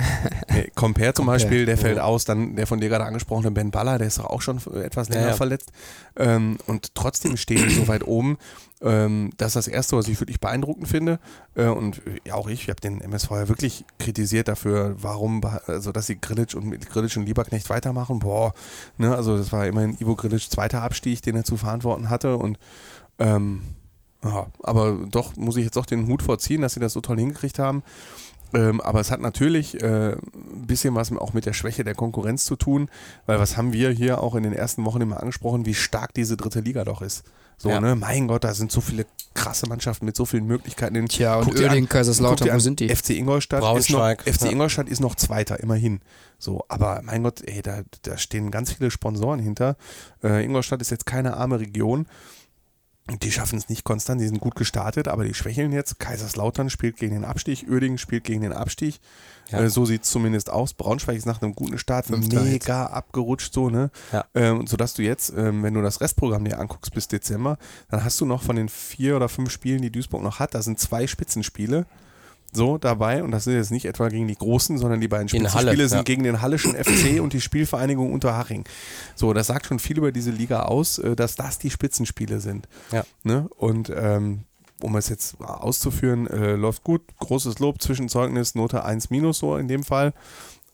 Compare zum Beispiel, der fällt aus, dann der von dir gerade angesprochene Ben Baller, der ist doch auch schon etwas länger ja, ja. verletzt. Ähm, und trotzdem stehen die so weit oben. Ähm, das ist das Erste, was ich wirklich beeindruckend finde. Äh, und ja, auch ich, ich habe den MSV ja wirklich kritisiert dafür, warum, also dass sie Grillitsch und mit Grillitsch und Lieberknecht weitermachen. Boah, ne, also das war immerhin Ivo Grillitsch zweiter Abstieg, den er zu verantworten hatte. Und ähm, ja, aber doch muss ich jetzt auch den Hut vorziehen, dass sie das so toll hingekriegt haben. Ähm, aber es hat natürlich äh, bisschen was auch mit der Schwäche der Konkurrenz zu tun, weil was haben wir hier auch in den ersten Wochen immer angesprochen, wie stark diese dritte Liga doch ist. So, Ja. ne, mein Gott, da sind so viele krasse Mannschaften mit so vielen Möglichkeiten. In, Tja, und an- Kaiserslautern, wo an, sind die? FC Ingolstadt ist noch, Braunschweig, FC ja. Ingolstadt ist noch Zweiter, immerhin. So, aber mein Gott, ey, da, da stehen ganz viele Sponsoren hinter. Äh, Ingolstadt ist jetzt keine arme Region. Die schaffen es nicht konstant, die sind gut gestartet, aber die schwächeln jetzt. Kaiserslautern spielt gegen den Abstieg, Uerdingen spielt gegen den Abstieg. Ja. Äh, so sieht es zumindest aus. Braunschweig ist nach einem guten Start Fünfter mega abgerutscht, so, ne? Ja. Ähm, sodass du jetzt, ähm, wenn du das Restprogramm dir anguckst bis Dezember, dann hast du noch von den vier oder fünf Spielen, die Duisburg noch hat, da sind zwei Spitzenspiele so dabei und das sind jetzt nicht etwa gegen die Großen, sondern die beiden Spitzenspiele sind ja. gegen den Hallischen FC und die Spielvereinigung Unterhaching. So, das sagt schon viel über diese Liga aus, äh, dass das die Spitzenspiele sind. Ja. Ne? Und ähm, um es jetzt auszuführen, äh, läuft gut, großes Lob, Zwischenzeugnis, Note 1 minus so in dem Fall.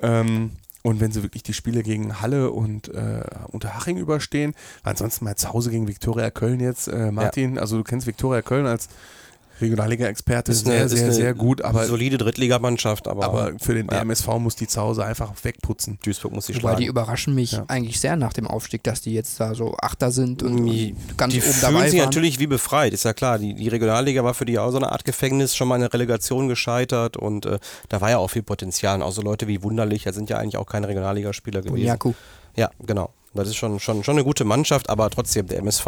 Ähm, und wenn sie wirklich die Spiele gegen Halle und äh, Unterhaching überstehen, ansonsten mal zu Hause gegen Viktoria Köln jetzt, äh, Martin, also du kennst Viktoria Köln als Regionalliga-Experte Ist sehr, sehr, sehr gut, aber, solide Drittligamannschaft, aber, aber für den Ja. MSV muss die zu Hause einfach wegputzen. Duisburg muss sich Wobei die schlagen. überraschen mich Ja. eigentlich sehr nach dem Aufstieg, dass die jetzt da so Achter sind und, Die- und ganz die oben fühlen dabei sich waren. natürlich wie befreit, ist ja klar. Die, die Regionalliga war für die auch so eine Art Gefängnis, schon mal eine Relegation gescheitert und äh, da war ja auch viel Potenzial. Und auch so Leute wie Wunderlich, das sind ja eigentlich auch keine Regionalligaspieler gewesen. Jaku. Ja, genau. Das ist schon, schon, schon eine gute Mannschaft, aber trotzdem, der MSV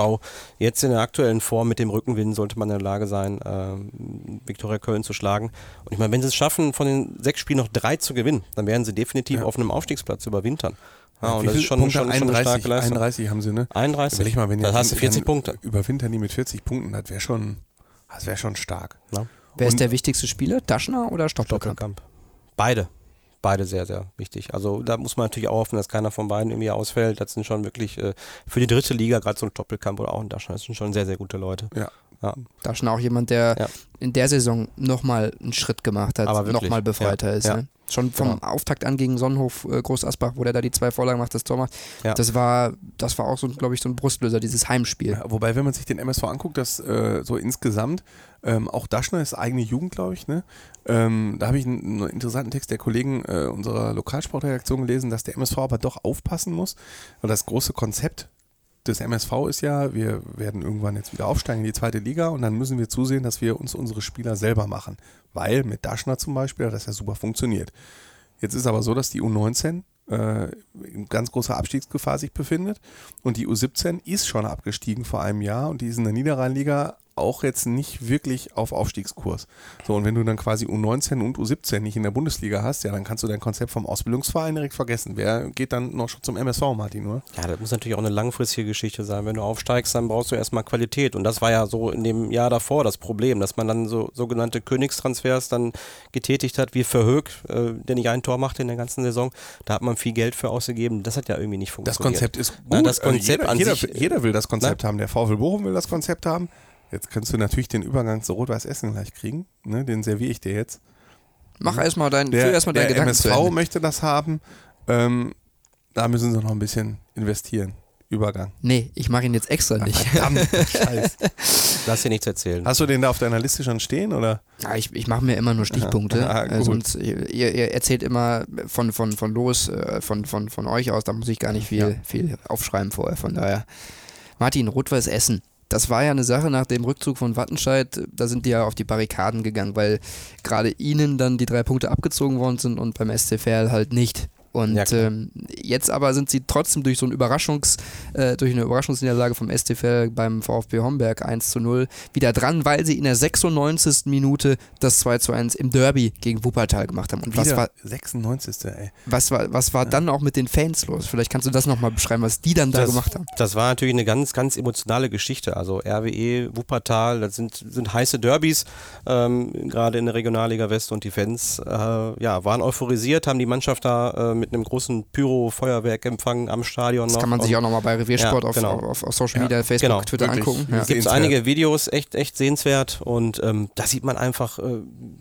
jetzt in der aktuellen Form mit dem Rückenwind sollte man in der Lage sein, ähm, Viktoria Köln zu schlagen. Und ich meine, wenn sie es schaffen, von den sechs Spielen noch drei zu gewinnen, dann werden sie definitiv Ja. auf einem Aufstiegsplatz überwintern. Ja, und Wie das viele ist schon, Punkte? schon, schon eine 31, starke Leistung. 31 haben sie, ne? 31. Überleg mal, wenn dann hast du dann 40 Punkte. Überwintern die mit 40 Punkten, das wäre schon, das wäre schon stark. Ja. Wer ist Und- der wichtigste Spieler? Daschner oder Stoppelkamp? Doppelkamp. Beide. Beide sehr, sehr wichtig. Also da muss man natürlich auch hoffen, dass keiner von beiden irgendwie ausfällt. Das sind schon wirklich äh, für die dritte Liga, gerade so ein Doppelkamp oder auch ein Daschner, das sind schon sehr, sehr gute Leute. Ja. Ja. Daschner auch jemand, der Ja. in der Saison nochmal einen Schritt gemacht hat, nochmal befreiter ja, ist. ja. Ne? Schon vom Genau. Auftakt an gegen Sonnenhof äh, Groß Asbach, wo der da die zwei Vorlagen macht, das Tor macht. Ja. Das war, das war auch so, glaube ich, so ein Brustlöser, dieses Heimspiel. Ja, wobei, wenn man sich den MSV anguckt, das äh, so insgesamt, ähm, auch Daschner ist eigene Jugend, glaube ich, ne? Ähm, da habe ich einen, einen interessanten Text der Kollegen äh, unserer Lokalsportredaktion gelesen, dass der MSV aber doch aufpassen muss, weil das große Konzept des MSV ist ja, wir werden irgendwann jetzt wieder aufsteigen in die zweite Liga und dann müssen wir zusehen, dass wir uns unsere Spieler selber machen. Weil mit Daschner zum Beispiel hat das ja super funktioniert. Jetzt ist aber so, dass die U19 äh, in ganz großer Abstiegsgefahr sich befindet und die U17 ist schon abgestiegen vor einem Jahr und die ist in der Niederrheinliga auch jetzt nicht wirklich auf Aufstiegskurs. So, und wenn du dann quasi U19 und U17 nicht in der Bundesliga hast, ja, dann kannst du dein Konzept vom Ausbildungsverein direkt vergessen. Wer geht dann noch schon zum MSV, Martin, oder? Ja, das muss natürlich auch eine langfristige Geschichte sein. Wenn du aufsteigst, dann brauchst du erstmal Qualität. Und das war ja so in dem Jahr davor das Problem, dass man dann so sogenannte Königstransfers dann getätigt hat, wie Verhoek, äh, der nicht ein Tor machte in der ganzen Saison. Da hat man viel Geld für ausgegeben. Das hat ja irgendwie nicht Das funktioniert. Konzept ist gut. Na, das Konzept jeder, an jeder, sich- jeder will das Konzept haben. Der VfL Bochum will das Konzept haben. Jetzt kannst du natürlich den Übergang zu Rot-Weiß Essen gleich kriegen. Ne? Den serviere ich dir jetzt. Mach erstmal dein, führ Der, erstmal deinen der Gedanken MSV zu Ende. möchte das haben. Ähm, da müssen sie noch ein bisschen investieren. Übergang. Nee, ich mache ihn jetzt extra nicht. Verdammt, Scheiß. Lass dir nichts erzählen. Hast du den da auf deiner Liste schon stehen? Oder? Ja, ich, ich mache mir immer nur Stichpunkte. Ah, äh, gut. sonst, ihr, ihr erzählt immer von, von, von los, äh, von, von, von euch aus, da muss ich gar nicht viel, Ja. viel aufschreiben vorher. Von daher. Martin, Rot-Weiß Essen. Das war ja eine Sache nach dem Rückzug von Wattenscheid, da sind die ja auf die Barrikaden gegangen, weil gerade ihnen dann die drei Punkte abgezogen worden sind und beim SC halt nicht. Und Ja, ähm, jetzt aber sind sie trotzdem durch so ein Überraschungs, äh, durch eine Überraschungsniederlage vom STFL beim VfB Homberg 1 zu 0 wieder dran, weil sie in der 96. Minute das 2 zu 1 im Derby gegen Wuppertal gemacht haben. Und was Wieder war, 96. Ey. was war, was war dann auch mit den Fans los? Vielleicht kannst du das nochmal beschreiben, was die dann da das, gemacht haben. Das war natürlich eine ganz, ganz emotionale Geschichte. Also RWE, Wuppertal, das sind, sind heiße Derbys, ähm, gerade in der Regionalliga West und die Fans äh, ja, waren euphorisiert, haben die Mannschaft da äh, mit einem großen Feuerwerk empfangen am Stadion Das noch. kann man sich auch nochmal bei Reviersport Ja, auf, genau. auf, auf Social Media, Facebook, genau, Twitter wirklich. angucken. Ja. Ja. Es gibt einige Videos, echt, echt sehenswert und ähm, da sieht man einfach, äh,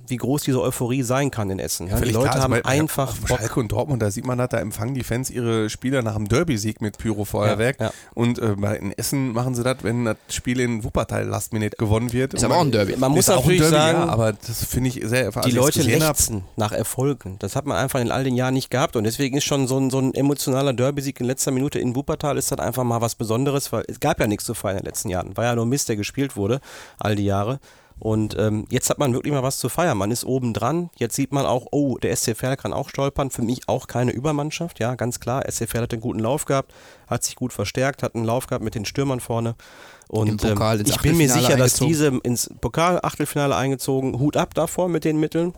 wie groß diese Euphorie sein kann in Essen. Ja, die Leute klar, also haben bei- einfach auf Bock. Schalke und Dortmund, da sieht man das, da empfangen die Fans ihre Spieler nach dem Derby-Sieg mit Pyro-Feuerwerk. Ja, ja. Und äh, in Essen machen sie das, wenn das Spiel in Wuppertal Last Minute gewonnen wird. Ist aber auch ein Derby. Man muss natürlich Derby, sagen, ja, aber das finde ich sehr die Leute lechzen nach Erfolgen. Das hat man einfach in all den Jahren nicht gehabt und deswegen ist schon so ein, so ein emotionaler Derby-Sieg in letzter Minute in Wuppertal ist dann einfach mal was Besonderes, weil es gab ja nichts zu feiern in den letzten Jahren. War ja nur Mist, der gespielt wurde, all die Jahre. Und ähm, jetzt hat man wirklich mal was zu feiern. Man ist oben dran. Jetzt sieht man auch, oh, der SC Verl kann auch stolpern. Für mich auch keine Übermannschaft, ja, ganz klar. SC Verl hat einen guten Lauf gehabt, hat sich gut verstärkt, hat einen Lauf gehabt mit den Stürmern vorne. Und ähm, ich bin mir sicher, dass diese ins Pokal-Achtelfinale eingezogen, Hut ab davor mit den Mitteln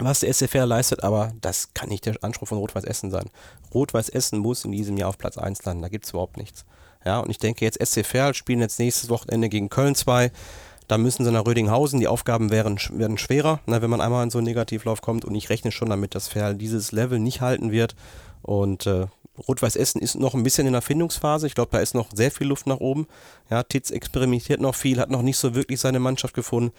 was der SFR leistet, aber das kann nicht der Anspruch von Rot-Weiß Essen sein. Rot-Weiß Essen muss in diesem Jahr auf Platz 1 landen, da gibt es überhaupt nichts. Ja, und ich denke jetzt SCFR spielen jetzt nächstes Wochenende gegen Köln 2. Da müssen sie nach Rödinghausen. Die Aufgaben wären, werden schwerer, ne, wenn man einmal in so einen Negativlauf kommt. Und ich rechne schon damit, dass Ferl dieses Level nicht halten wird. Und äh, Rot-Weiß Essen ist noch ein bisschen in der Findungsphase. Ich glaube, da ist noch sehr viel Luft nach oben. Ja, Titz experimentiert noch viel, hat noch nicht so wirklich seine Mannschaft gefunden.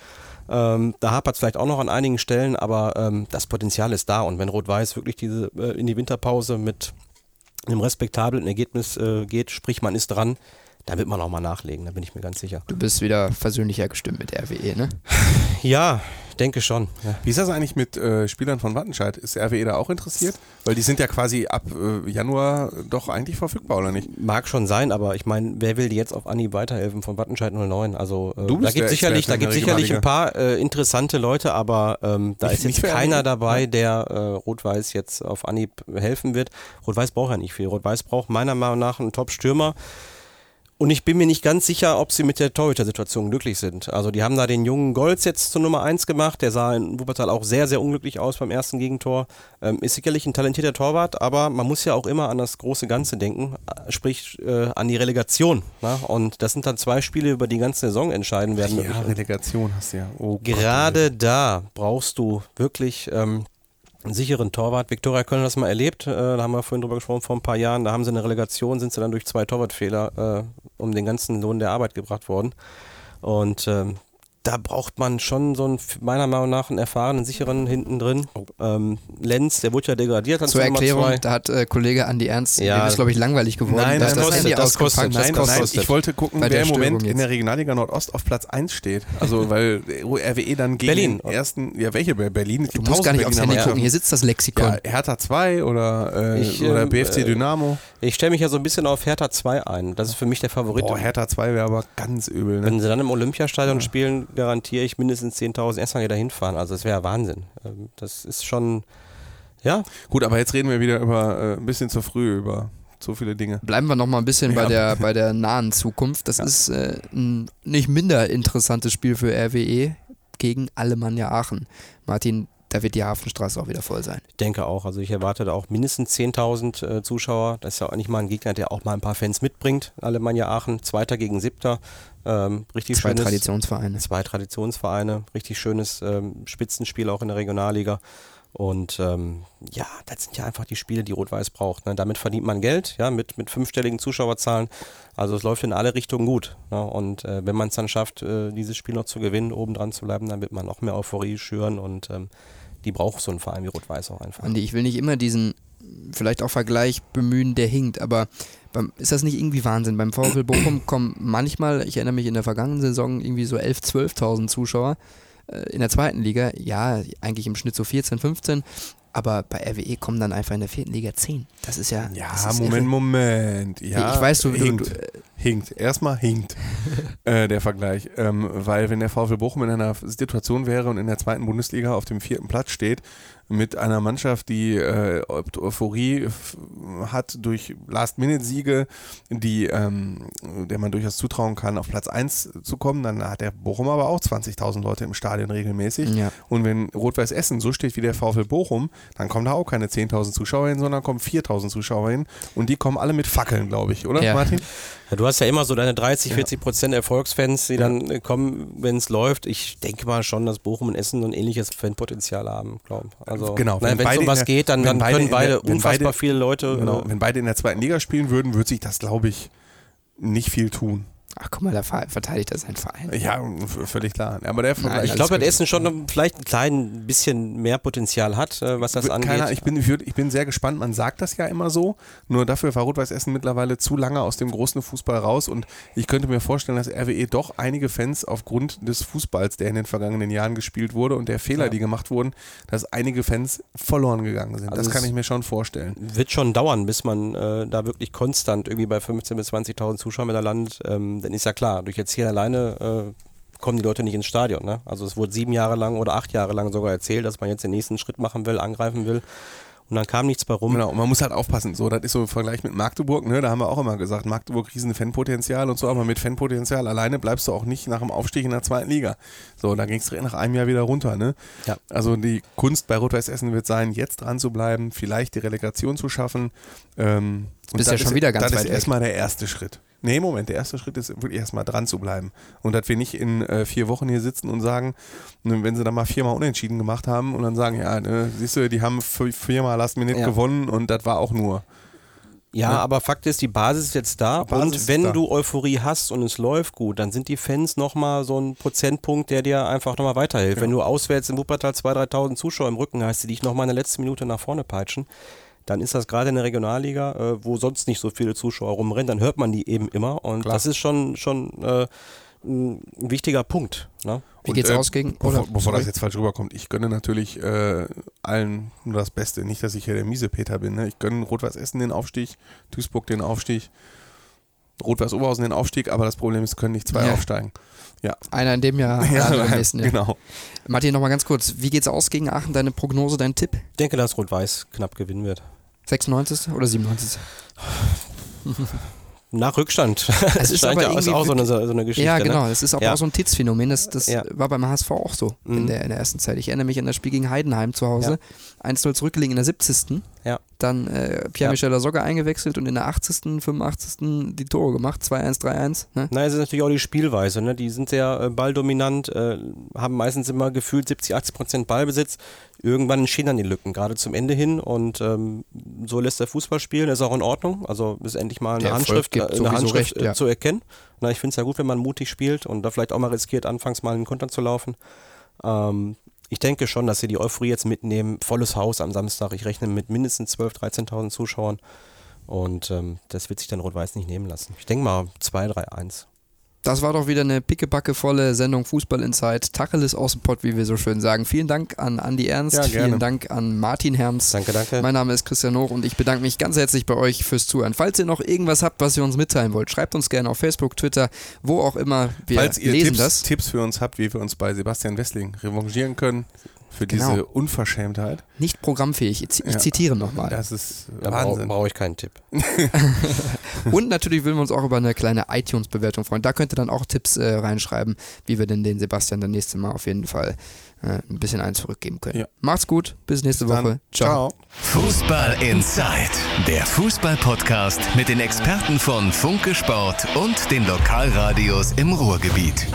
Ähm, da hapert es vielleicht auch noch an einigen Stellen, aber ähm, das Potenzial ist da. Und wenn Rot-Weiß wirklich diese äh, in die Winterpause mit einem respektablen Ergebnis äh, geht, sprich man ist dran, da wird man auch mal nachlegen, da bin ich mir ganz sicher. Du bist wieder versöhnlicher gestimmt mit RWE, ne? Ja, denke schon. Ja. Wie ist das eigentlich mit äh, Spielern von Wattenscheid? Ist RWE da auch interessiert? Weil die sind ja quasi ab äh, Januar doch eigentlich verfügbar, oder nicht? Mag schon sein, aber ich meine, wer will dir jetzt auf Anhieb weiterhelfen von Wattenscheid 09? Also äh, da gibt sicherlich, da Experte in gibt der sicherlich ein paar äh, interessante Leute, aber ähm, da Nicht- ist jetzt keiner dabei, der äh, Rot-Weiß jetzt auf Anhieb helfen wird. Rot-Weiß braucht ja nicht viel. Rot-Weiß braucht meiner Meinung nach einen Top-Stürmer. Und ich bin mir nicht ganz sicher, ob sie mit der Torhüter-Situation glücklich sind. Also die haben da den jungen Golz jetzt zur Nummer 1 gemacht. Der sah in Wuppertal auch sehr, sehr unglücklich aus beim ersten Gegentor. Ähm, ist sicherlich ein talentierter Torwart, aber man muss ja auch immer an das große Ganze denken, äh, sprich äh, an die Relegation. Ne? Und das sind dann zwei Spiele, über die ganze Saison entscheiden werden. Ja. Relegation hast du ja. Oh Gott, Gerade da brauchst du wirklich ähm, sicheren Torwart. Viktoria Köln hat das mal erlebt, äh, da haben wir vorhin drüber gesprochen, vor ein paar Jahren. Da haben sie eine Relegation, sind sie dann durch zwei Torwartfehler äh, um den ganzen Lohn der Arbeit gebracht worden. Und ähm, da braucht man schon so einen, meiner Meinung nach, einen erfahrenen, sicheren hinten drin. Ähm, Lenz, der wurde ja degradiert. Zur Erklärung, zwei. da hat äh, Kollege Andi Ernst, Ja. dem ist glaube ich langweilig geworden. Nein, da das kostet, Handy das kostet, ausgepackt, Nein, das nein, kostet. ich wollte gucken, Bei wer der im Moment Störung in jetzt. der Regionalliga Nordost auf Platz 1 steht. Also, weil RWE dann gegen Berlin. den ersten, ja, welche Berlin? Du gibt musst gar nicht aufs Berliner Handy gucken, hier sitzt das Lexikon. Ja, Hertha 2 oder, äh, Ich, oder ähm, BFC äh, Dynamo. Ich stelle mich ja so ein bisschen auf Hertha 2 ein. Das ist für mich der Favorit. Boah, Hertha 2 wäre aber ganz übel. Ne? Wenn sie dann im Olympiastadion spielen, garantiere ich mindestens 10.000 erstmal wieder hinfahren. Also das wäre Wahnsinn. Ähm, Das ist schon, ja, Gut, aber jetzt reden wir wieder über äh, ein bisschen zu früh über so viele Dinge. Bleiben wir noch mal ein bisschen bei, Ja. der, bei der nahen Zukunft. Das ist äh, ein nicht minder interessantes Spiel für RWE gegen Alemannia Aachen. Martin, da wird die Hafenstraße auch wieder voll sein. ich denke auch. Also ich erwarte da auch mindestens 10.000 äh, Zuschauer. Das ist ja auch nicht mal ein Gegner, der auch mal ein paar Fans mitbringt. Alemannia Aachen, Zweiter gegen Siebter. Ähm, richtig Zwei schönes, Traditionsvereine. Zwei Traditionsvereine. Richtig schönes ähm, Spitzenspiel auch in der Regionalliga. Und ähm, ja, das sind ja einfach die Spiele, die Rot-Weiß braucht. Ne? Damit verdient man Geld, ja, mit, mit fünfstelligen Zuschauerzahlen. Also es läuft in alle Richtungen gut. Ne? Und äh, wenn man es dann schafft, äh, dieses Spiel noch zu gewinnen, oben dran zu bleiben, dann wird man noch mehr Euphorie schüren und ähm, die braucht so ein Verein wie Rot-Weiß auch einfach. Andi, ich will nicht immer diesen vielleicht auch Vergleich bemühen, der hinkt, aber beim, ist das nicht irgendwie Wahnsinn? Beim VfL Bochum kommen manchmal, ich erinnere mich in der vergangenen Saison, irgendwie so 11.000, 12.000 Zuschauer. Äh, In der zweiten Liga, ja, eigentlich im Schnitt so 14, 15. Aber bei RWE kommen dann einfach in der vierten Liga 10. Das ist ja. Ja, ist Moment, irre. Moment. Ja, ich weiß, du, du, hinkt, du äh, hinkt. Erstmal hinkt äh, der Vergleich. Ähm, weil wenn der VfL Bochum in einer Situation wäre und in der zweiten Bundesliga auf dem vierten Platz steht, mit einer Mannschaft, die äh, Euphorie hat durch Last-Minute-Siege, die ähm, der man durchaus zutrauen kann, auf Platz 1 zu kommen, dann hat der Bochum aber auch 20.000 Leute im Stadion regelmäßig. ja. Und wenn Rot-Weiß Essen so steht wie der VfL Bochum, dann kommen da auch keine 10.000 Zuschauer hin, sondern kommen 4.000 Zuschauer hin. Und die kommen alle mit Fackeln, glaube ich, oder Ja. Martin? Ja, du hast ja immer so deine 30, 40 Prozent Erfolgsfans, die dann äh, kommen, wenn es läuft. Ich denke mal schon, dass Bochum und Essen so ein ähnliches Fanpotenzial haben, glaube ich. Also Also, Genau, Wenn es um was der- geht, dann, dann beide können der- beide wenn unfassbar beide- viele Leute. Genau. Äh, Wenn beide in der zweiten Liga spielen würden, würde sich das, glaube ich, nicht viel tun. Ach guck mal, da ver- verteidigt er seinen Verein. Ja, völlig klar. Aber der Vergleich. ich glaube, dass Essen schon vielleicht ein klein bisschen mehr Potenzial hat, äh, was das angeht. Ahnung, ich bin, ich, bin sehr gespannt. Man sagt das ja immer so. Nur dafür war Rot-Weiß Essen mittlerweile zu lange aus dem großen Fußball raus. Und ich könnte mir vorstellen, dass RWE doch einige Fans aufgrund des Fußballs, der in den vergangenen Jahren gespielt wurde und der Fehler, die gemacht wurden, dass einige Fans verloren gegangen sind. Also das kann ich mir schon vorstellen. wird schon dauern, bis man äh, da wirklich konstant irgendwie bei 15.000 bis 20.000 Zuschauern wieder landet. Ähm, dann ist ja klar, durch jetzt hier alleine äh, kommen die Leute nicht ins Stadion. Ne? Also es wurde sieben Jahre lang oder acht Jahre lang sogar erzählt, dass man jetzt den nächsten Schritt machen will, angreifen will. Und dann kam nichts bei rum. Genau, und man muss halt aufpassen. So, das ist so im Vergleich mit Magdeburg, ne? Da haben wir auch immer gesagt, Magdeburg riesen Fanpotenzial und so, aber mit Fanpotenzial alleine bleibst du auch nicht nach dem Aufstieg in der zweiten Liga. So, da ging es nach einem Jahr wieder runter, ne? Ja. Also die Kunst bei Rot-Weiß Essen wird sein, jetzt dran zu bleiben, vielleicht die Relegation zu schaffen. Ähm, bist das ja schon ist- wieder ganz Das weit ist weg. erstmal der erste Schritt. Nee, Moment, der erste Schritt ist wirklich erstmal dran zu bleiben. Und dass wir nicht in äh, vier Wochen hier sitzen und sagen, ne, wenn sie dann mal viermal unentschieden gemacht haben und dann sagen, ja, ne, siehst du, die haben viermal Last Minute Ja. gewonnen und das war auch nur. Ja, Ne? aber Fakt ist, die Basis ist jetzt da. Basis und wenn da. du Euphorie hast und es läuft gut, dann sind die Fans nochmal so ein Prozentpunkt, der dir einfach nochmal weiterhilft. Wenn du auswärts in Wuppertal 2.000, 3.000 Zuschauer im Rücken hast, die dich nochmal in der letzten Minute nach vorne peitschen, dann ist das gerade in der Regionalliga, äh, wo sonst nicht so viele Zuschauer rumrennen, dann hört man die eben immer. Und Klar. das ist schon, schon äh, ein wichtiger Punkt. Ne? Wie Und, geht's äh, aus gegen. Bevor, Oder, bevor das jetzt falsch rüberkommt, ich gönne natürlich äh, allen nur das Beste. Nicht, dass ich hier der miese Peter bin. Ne? Ich gönne Rot-Weiß Essen den Aufstieg, Duisburg den Aufstieg, Rot-Weiß Oberhausen den Aufstieg, aber das Problem ist, können nicht zwei Ja. aufsteigen. Ja, Einer in dem Jahr, der andere im nächsten Jahr. genau. Martin, nochmal ganz kurz. Wie geht's aus gegen Aachen? Deine Prognose, dein Tipp? Ich denke, dass Rot-Weiß knapp gewinnen wird. 96. oder 97? Nach Rückstand. Es ist aber ja, irgendwie auch so eine, so eine Geschichte. ja, Ne? genau. Es ist aber Ja. auch so ein Titz-Phänomen. Das, das Ja. war beim HSV auch so in, Mhm. der, in der ersten Zeit. Ich erinnere mich an das Spiel gegen Heidenheim zu Hause. 1-0 zurückgelegen in der 70. Ja. Dann äh, Pierre-Michel Lasogga eingewechselt und in der 80., 85. die Tore gemacht. 2-1, 3-1. Ne? Na, es ist natürlich auch die Spielweise. Ne? Die sind sehr äh, balldominant, äh, haben meistens immer gefühlt 70, 80 Prozent Ballbesitz. Irgendwann entstehen dann die Lücken, gerade zum Ende hin. Und ähm, so lässt der Fußball spielen, das ist auch in Ordnung. Also ist endlich mal eine Der Handschrift, gibt eine sowieso Handschrift recht, äh, ja. zu erkennen. Na, ich finde es ja gut, wenn man mutig spielt und da vielleicht auch mal riskiert, anfangs mal in den Konter zu laufen. Ähm, ich denke schon, dass sie die Euphorie jetzt mitnehmen. Volles Haus am Samstag. Ich rechne mit mindestens 12.000, 13.000 Zuschauern. Und ähm, das wird sich dann Rot-Weiß nicht nehmen lassen. Ich denke mal 2, 3, 1. Das war doch wieder eine pickebackevolle Sendung Fußball Insight. Tacheles aus dem Pott, wie wir so schön sagen. Vielen Dank an Andi Ernst. Ja. Vielen Dank an Martin Herms. Danke, danke. Mein Name ist Christian Hoch und ich bedanke mich ganz herzlich bei euch fürs Zuhören. Falls ihr noch irgendwas habt, was ihr uns mitteilen wollt, schreibt uns gerne auf Facebook, Twitter, wo auch immer. Wir Falls ihr lesen Tipps, das. Tipps für uns habt, wie wir uns bei Sebastian Wessling revanchieren können für Genau. diese Unverschämtheit, Nicht programmfähig. Ich, ich Ja. zitiere nochmal. das ist Da brauche Wahnsinn. brauch ich keinen Tipp. Und natürlich würden wir uns auch über eine kleine iTunes-Bewertung freuen. Da könnt ihr dann auch Tipps äh, reinschreiben, wie wir denn den Sebastian dann nächste Mal auf jeden Fall äh, ein bisschen eins zurückgeben können. Ja. Macht's gut, bis nächste Dann, Woche. Ciao. Fußball Inside, der Fußball-Podcast mit den Experten von Funke Sport und den Lokalradios im Ruhrgebiet.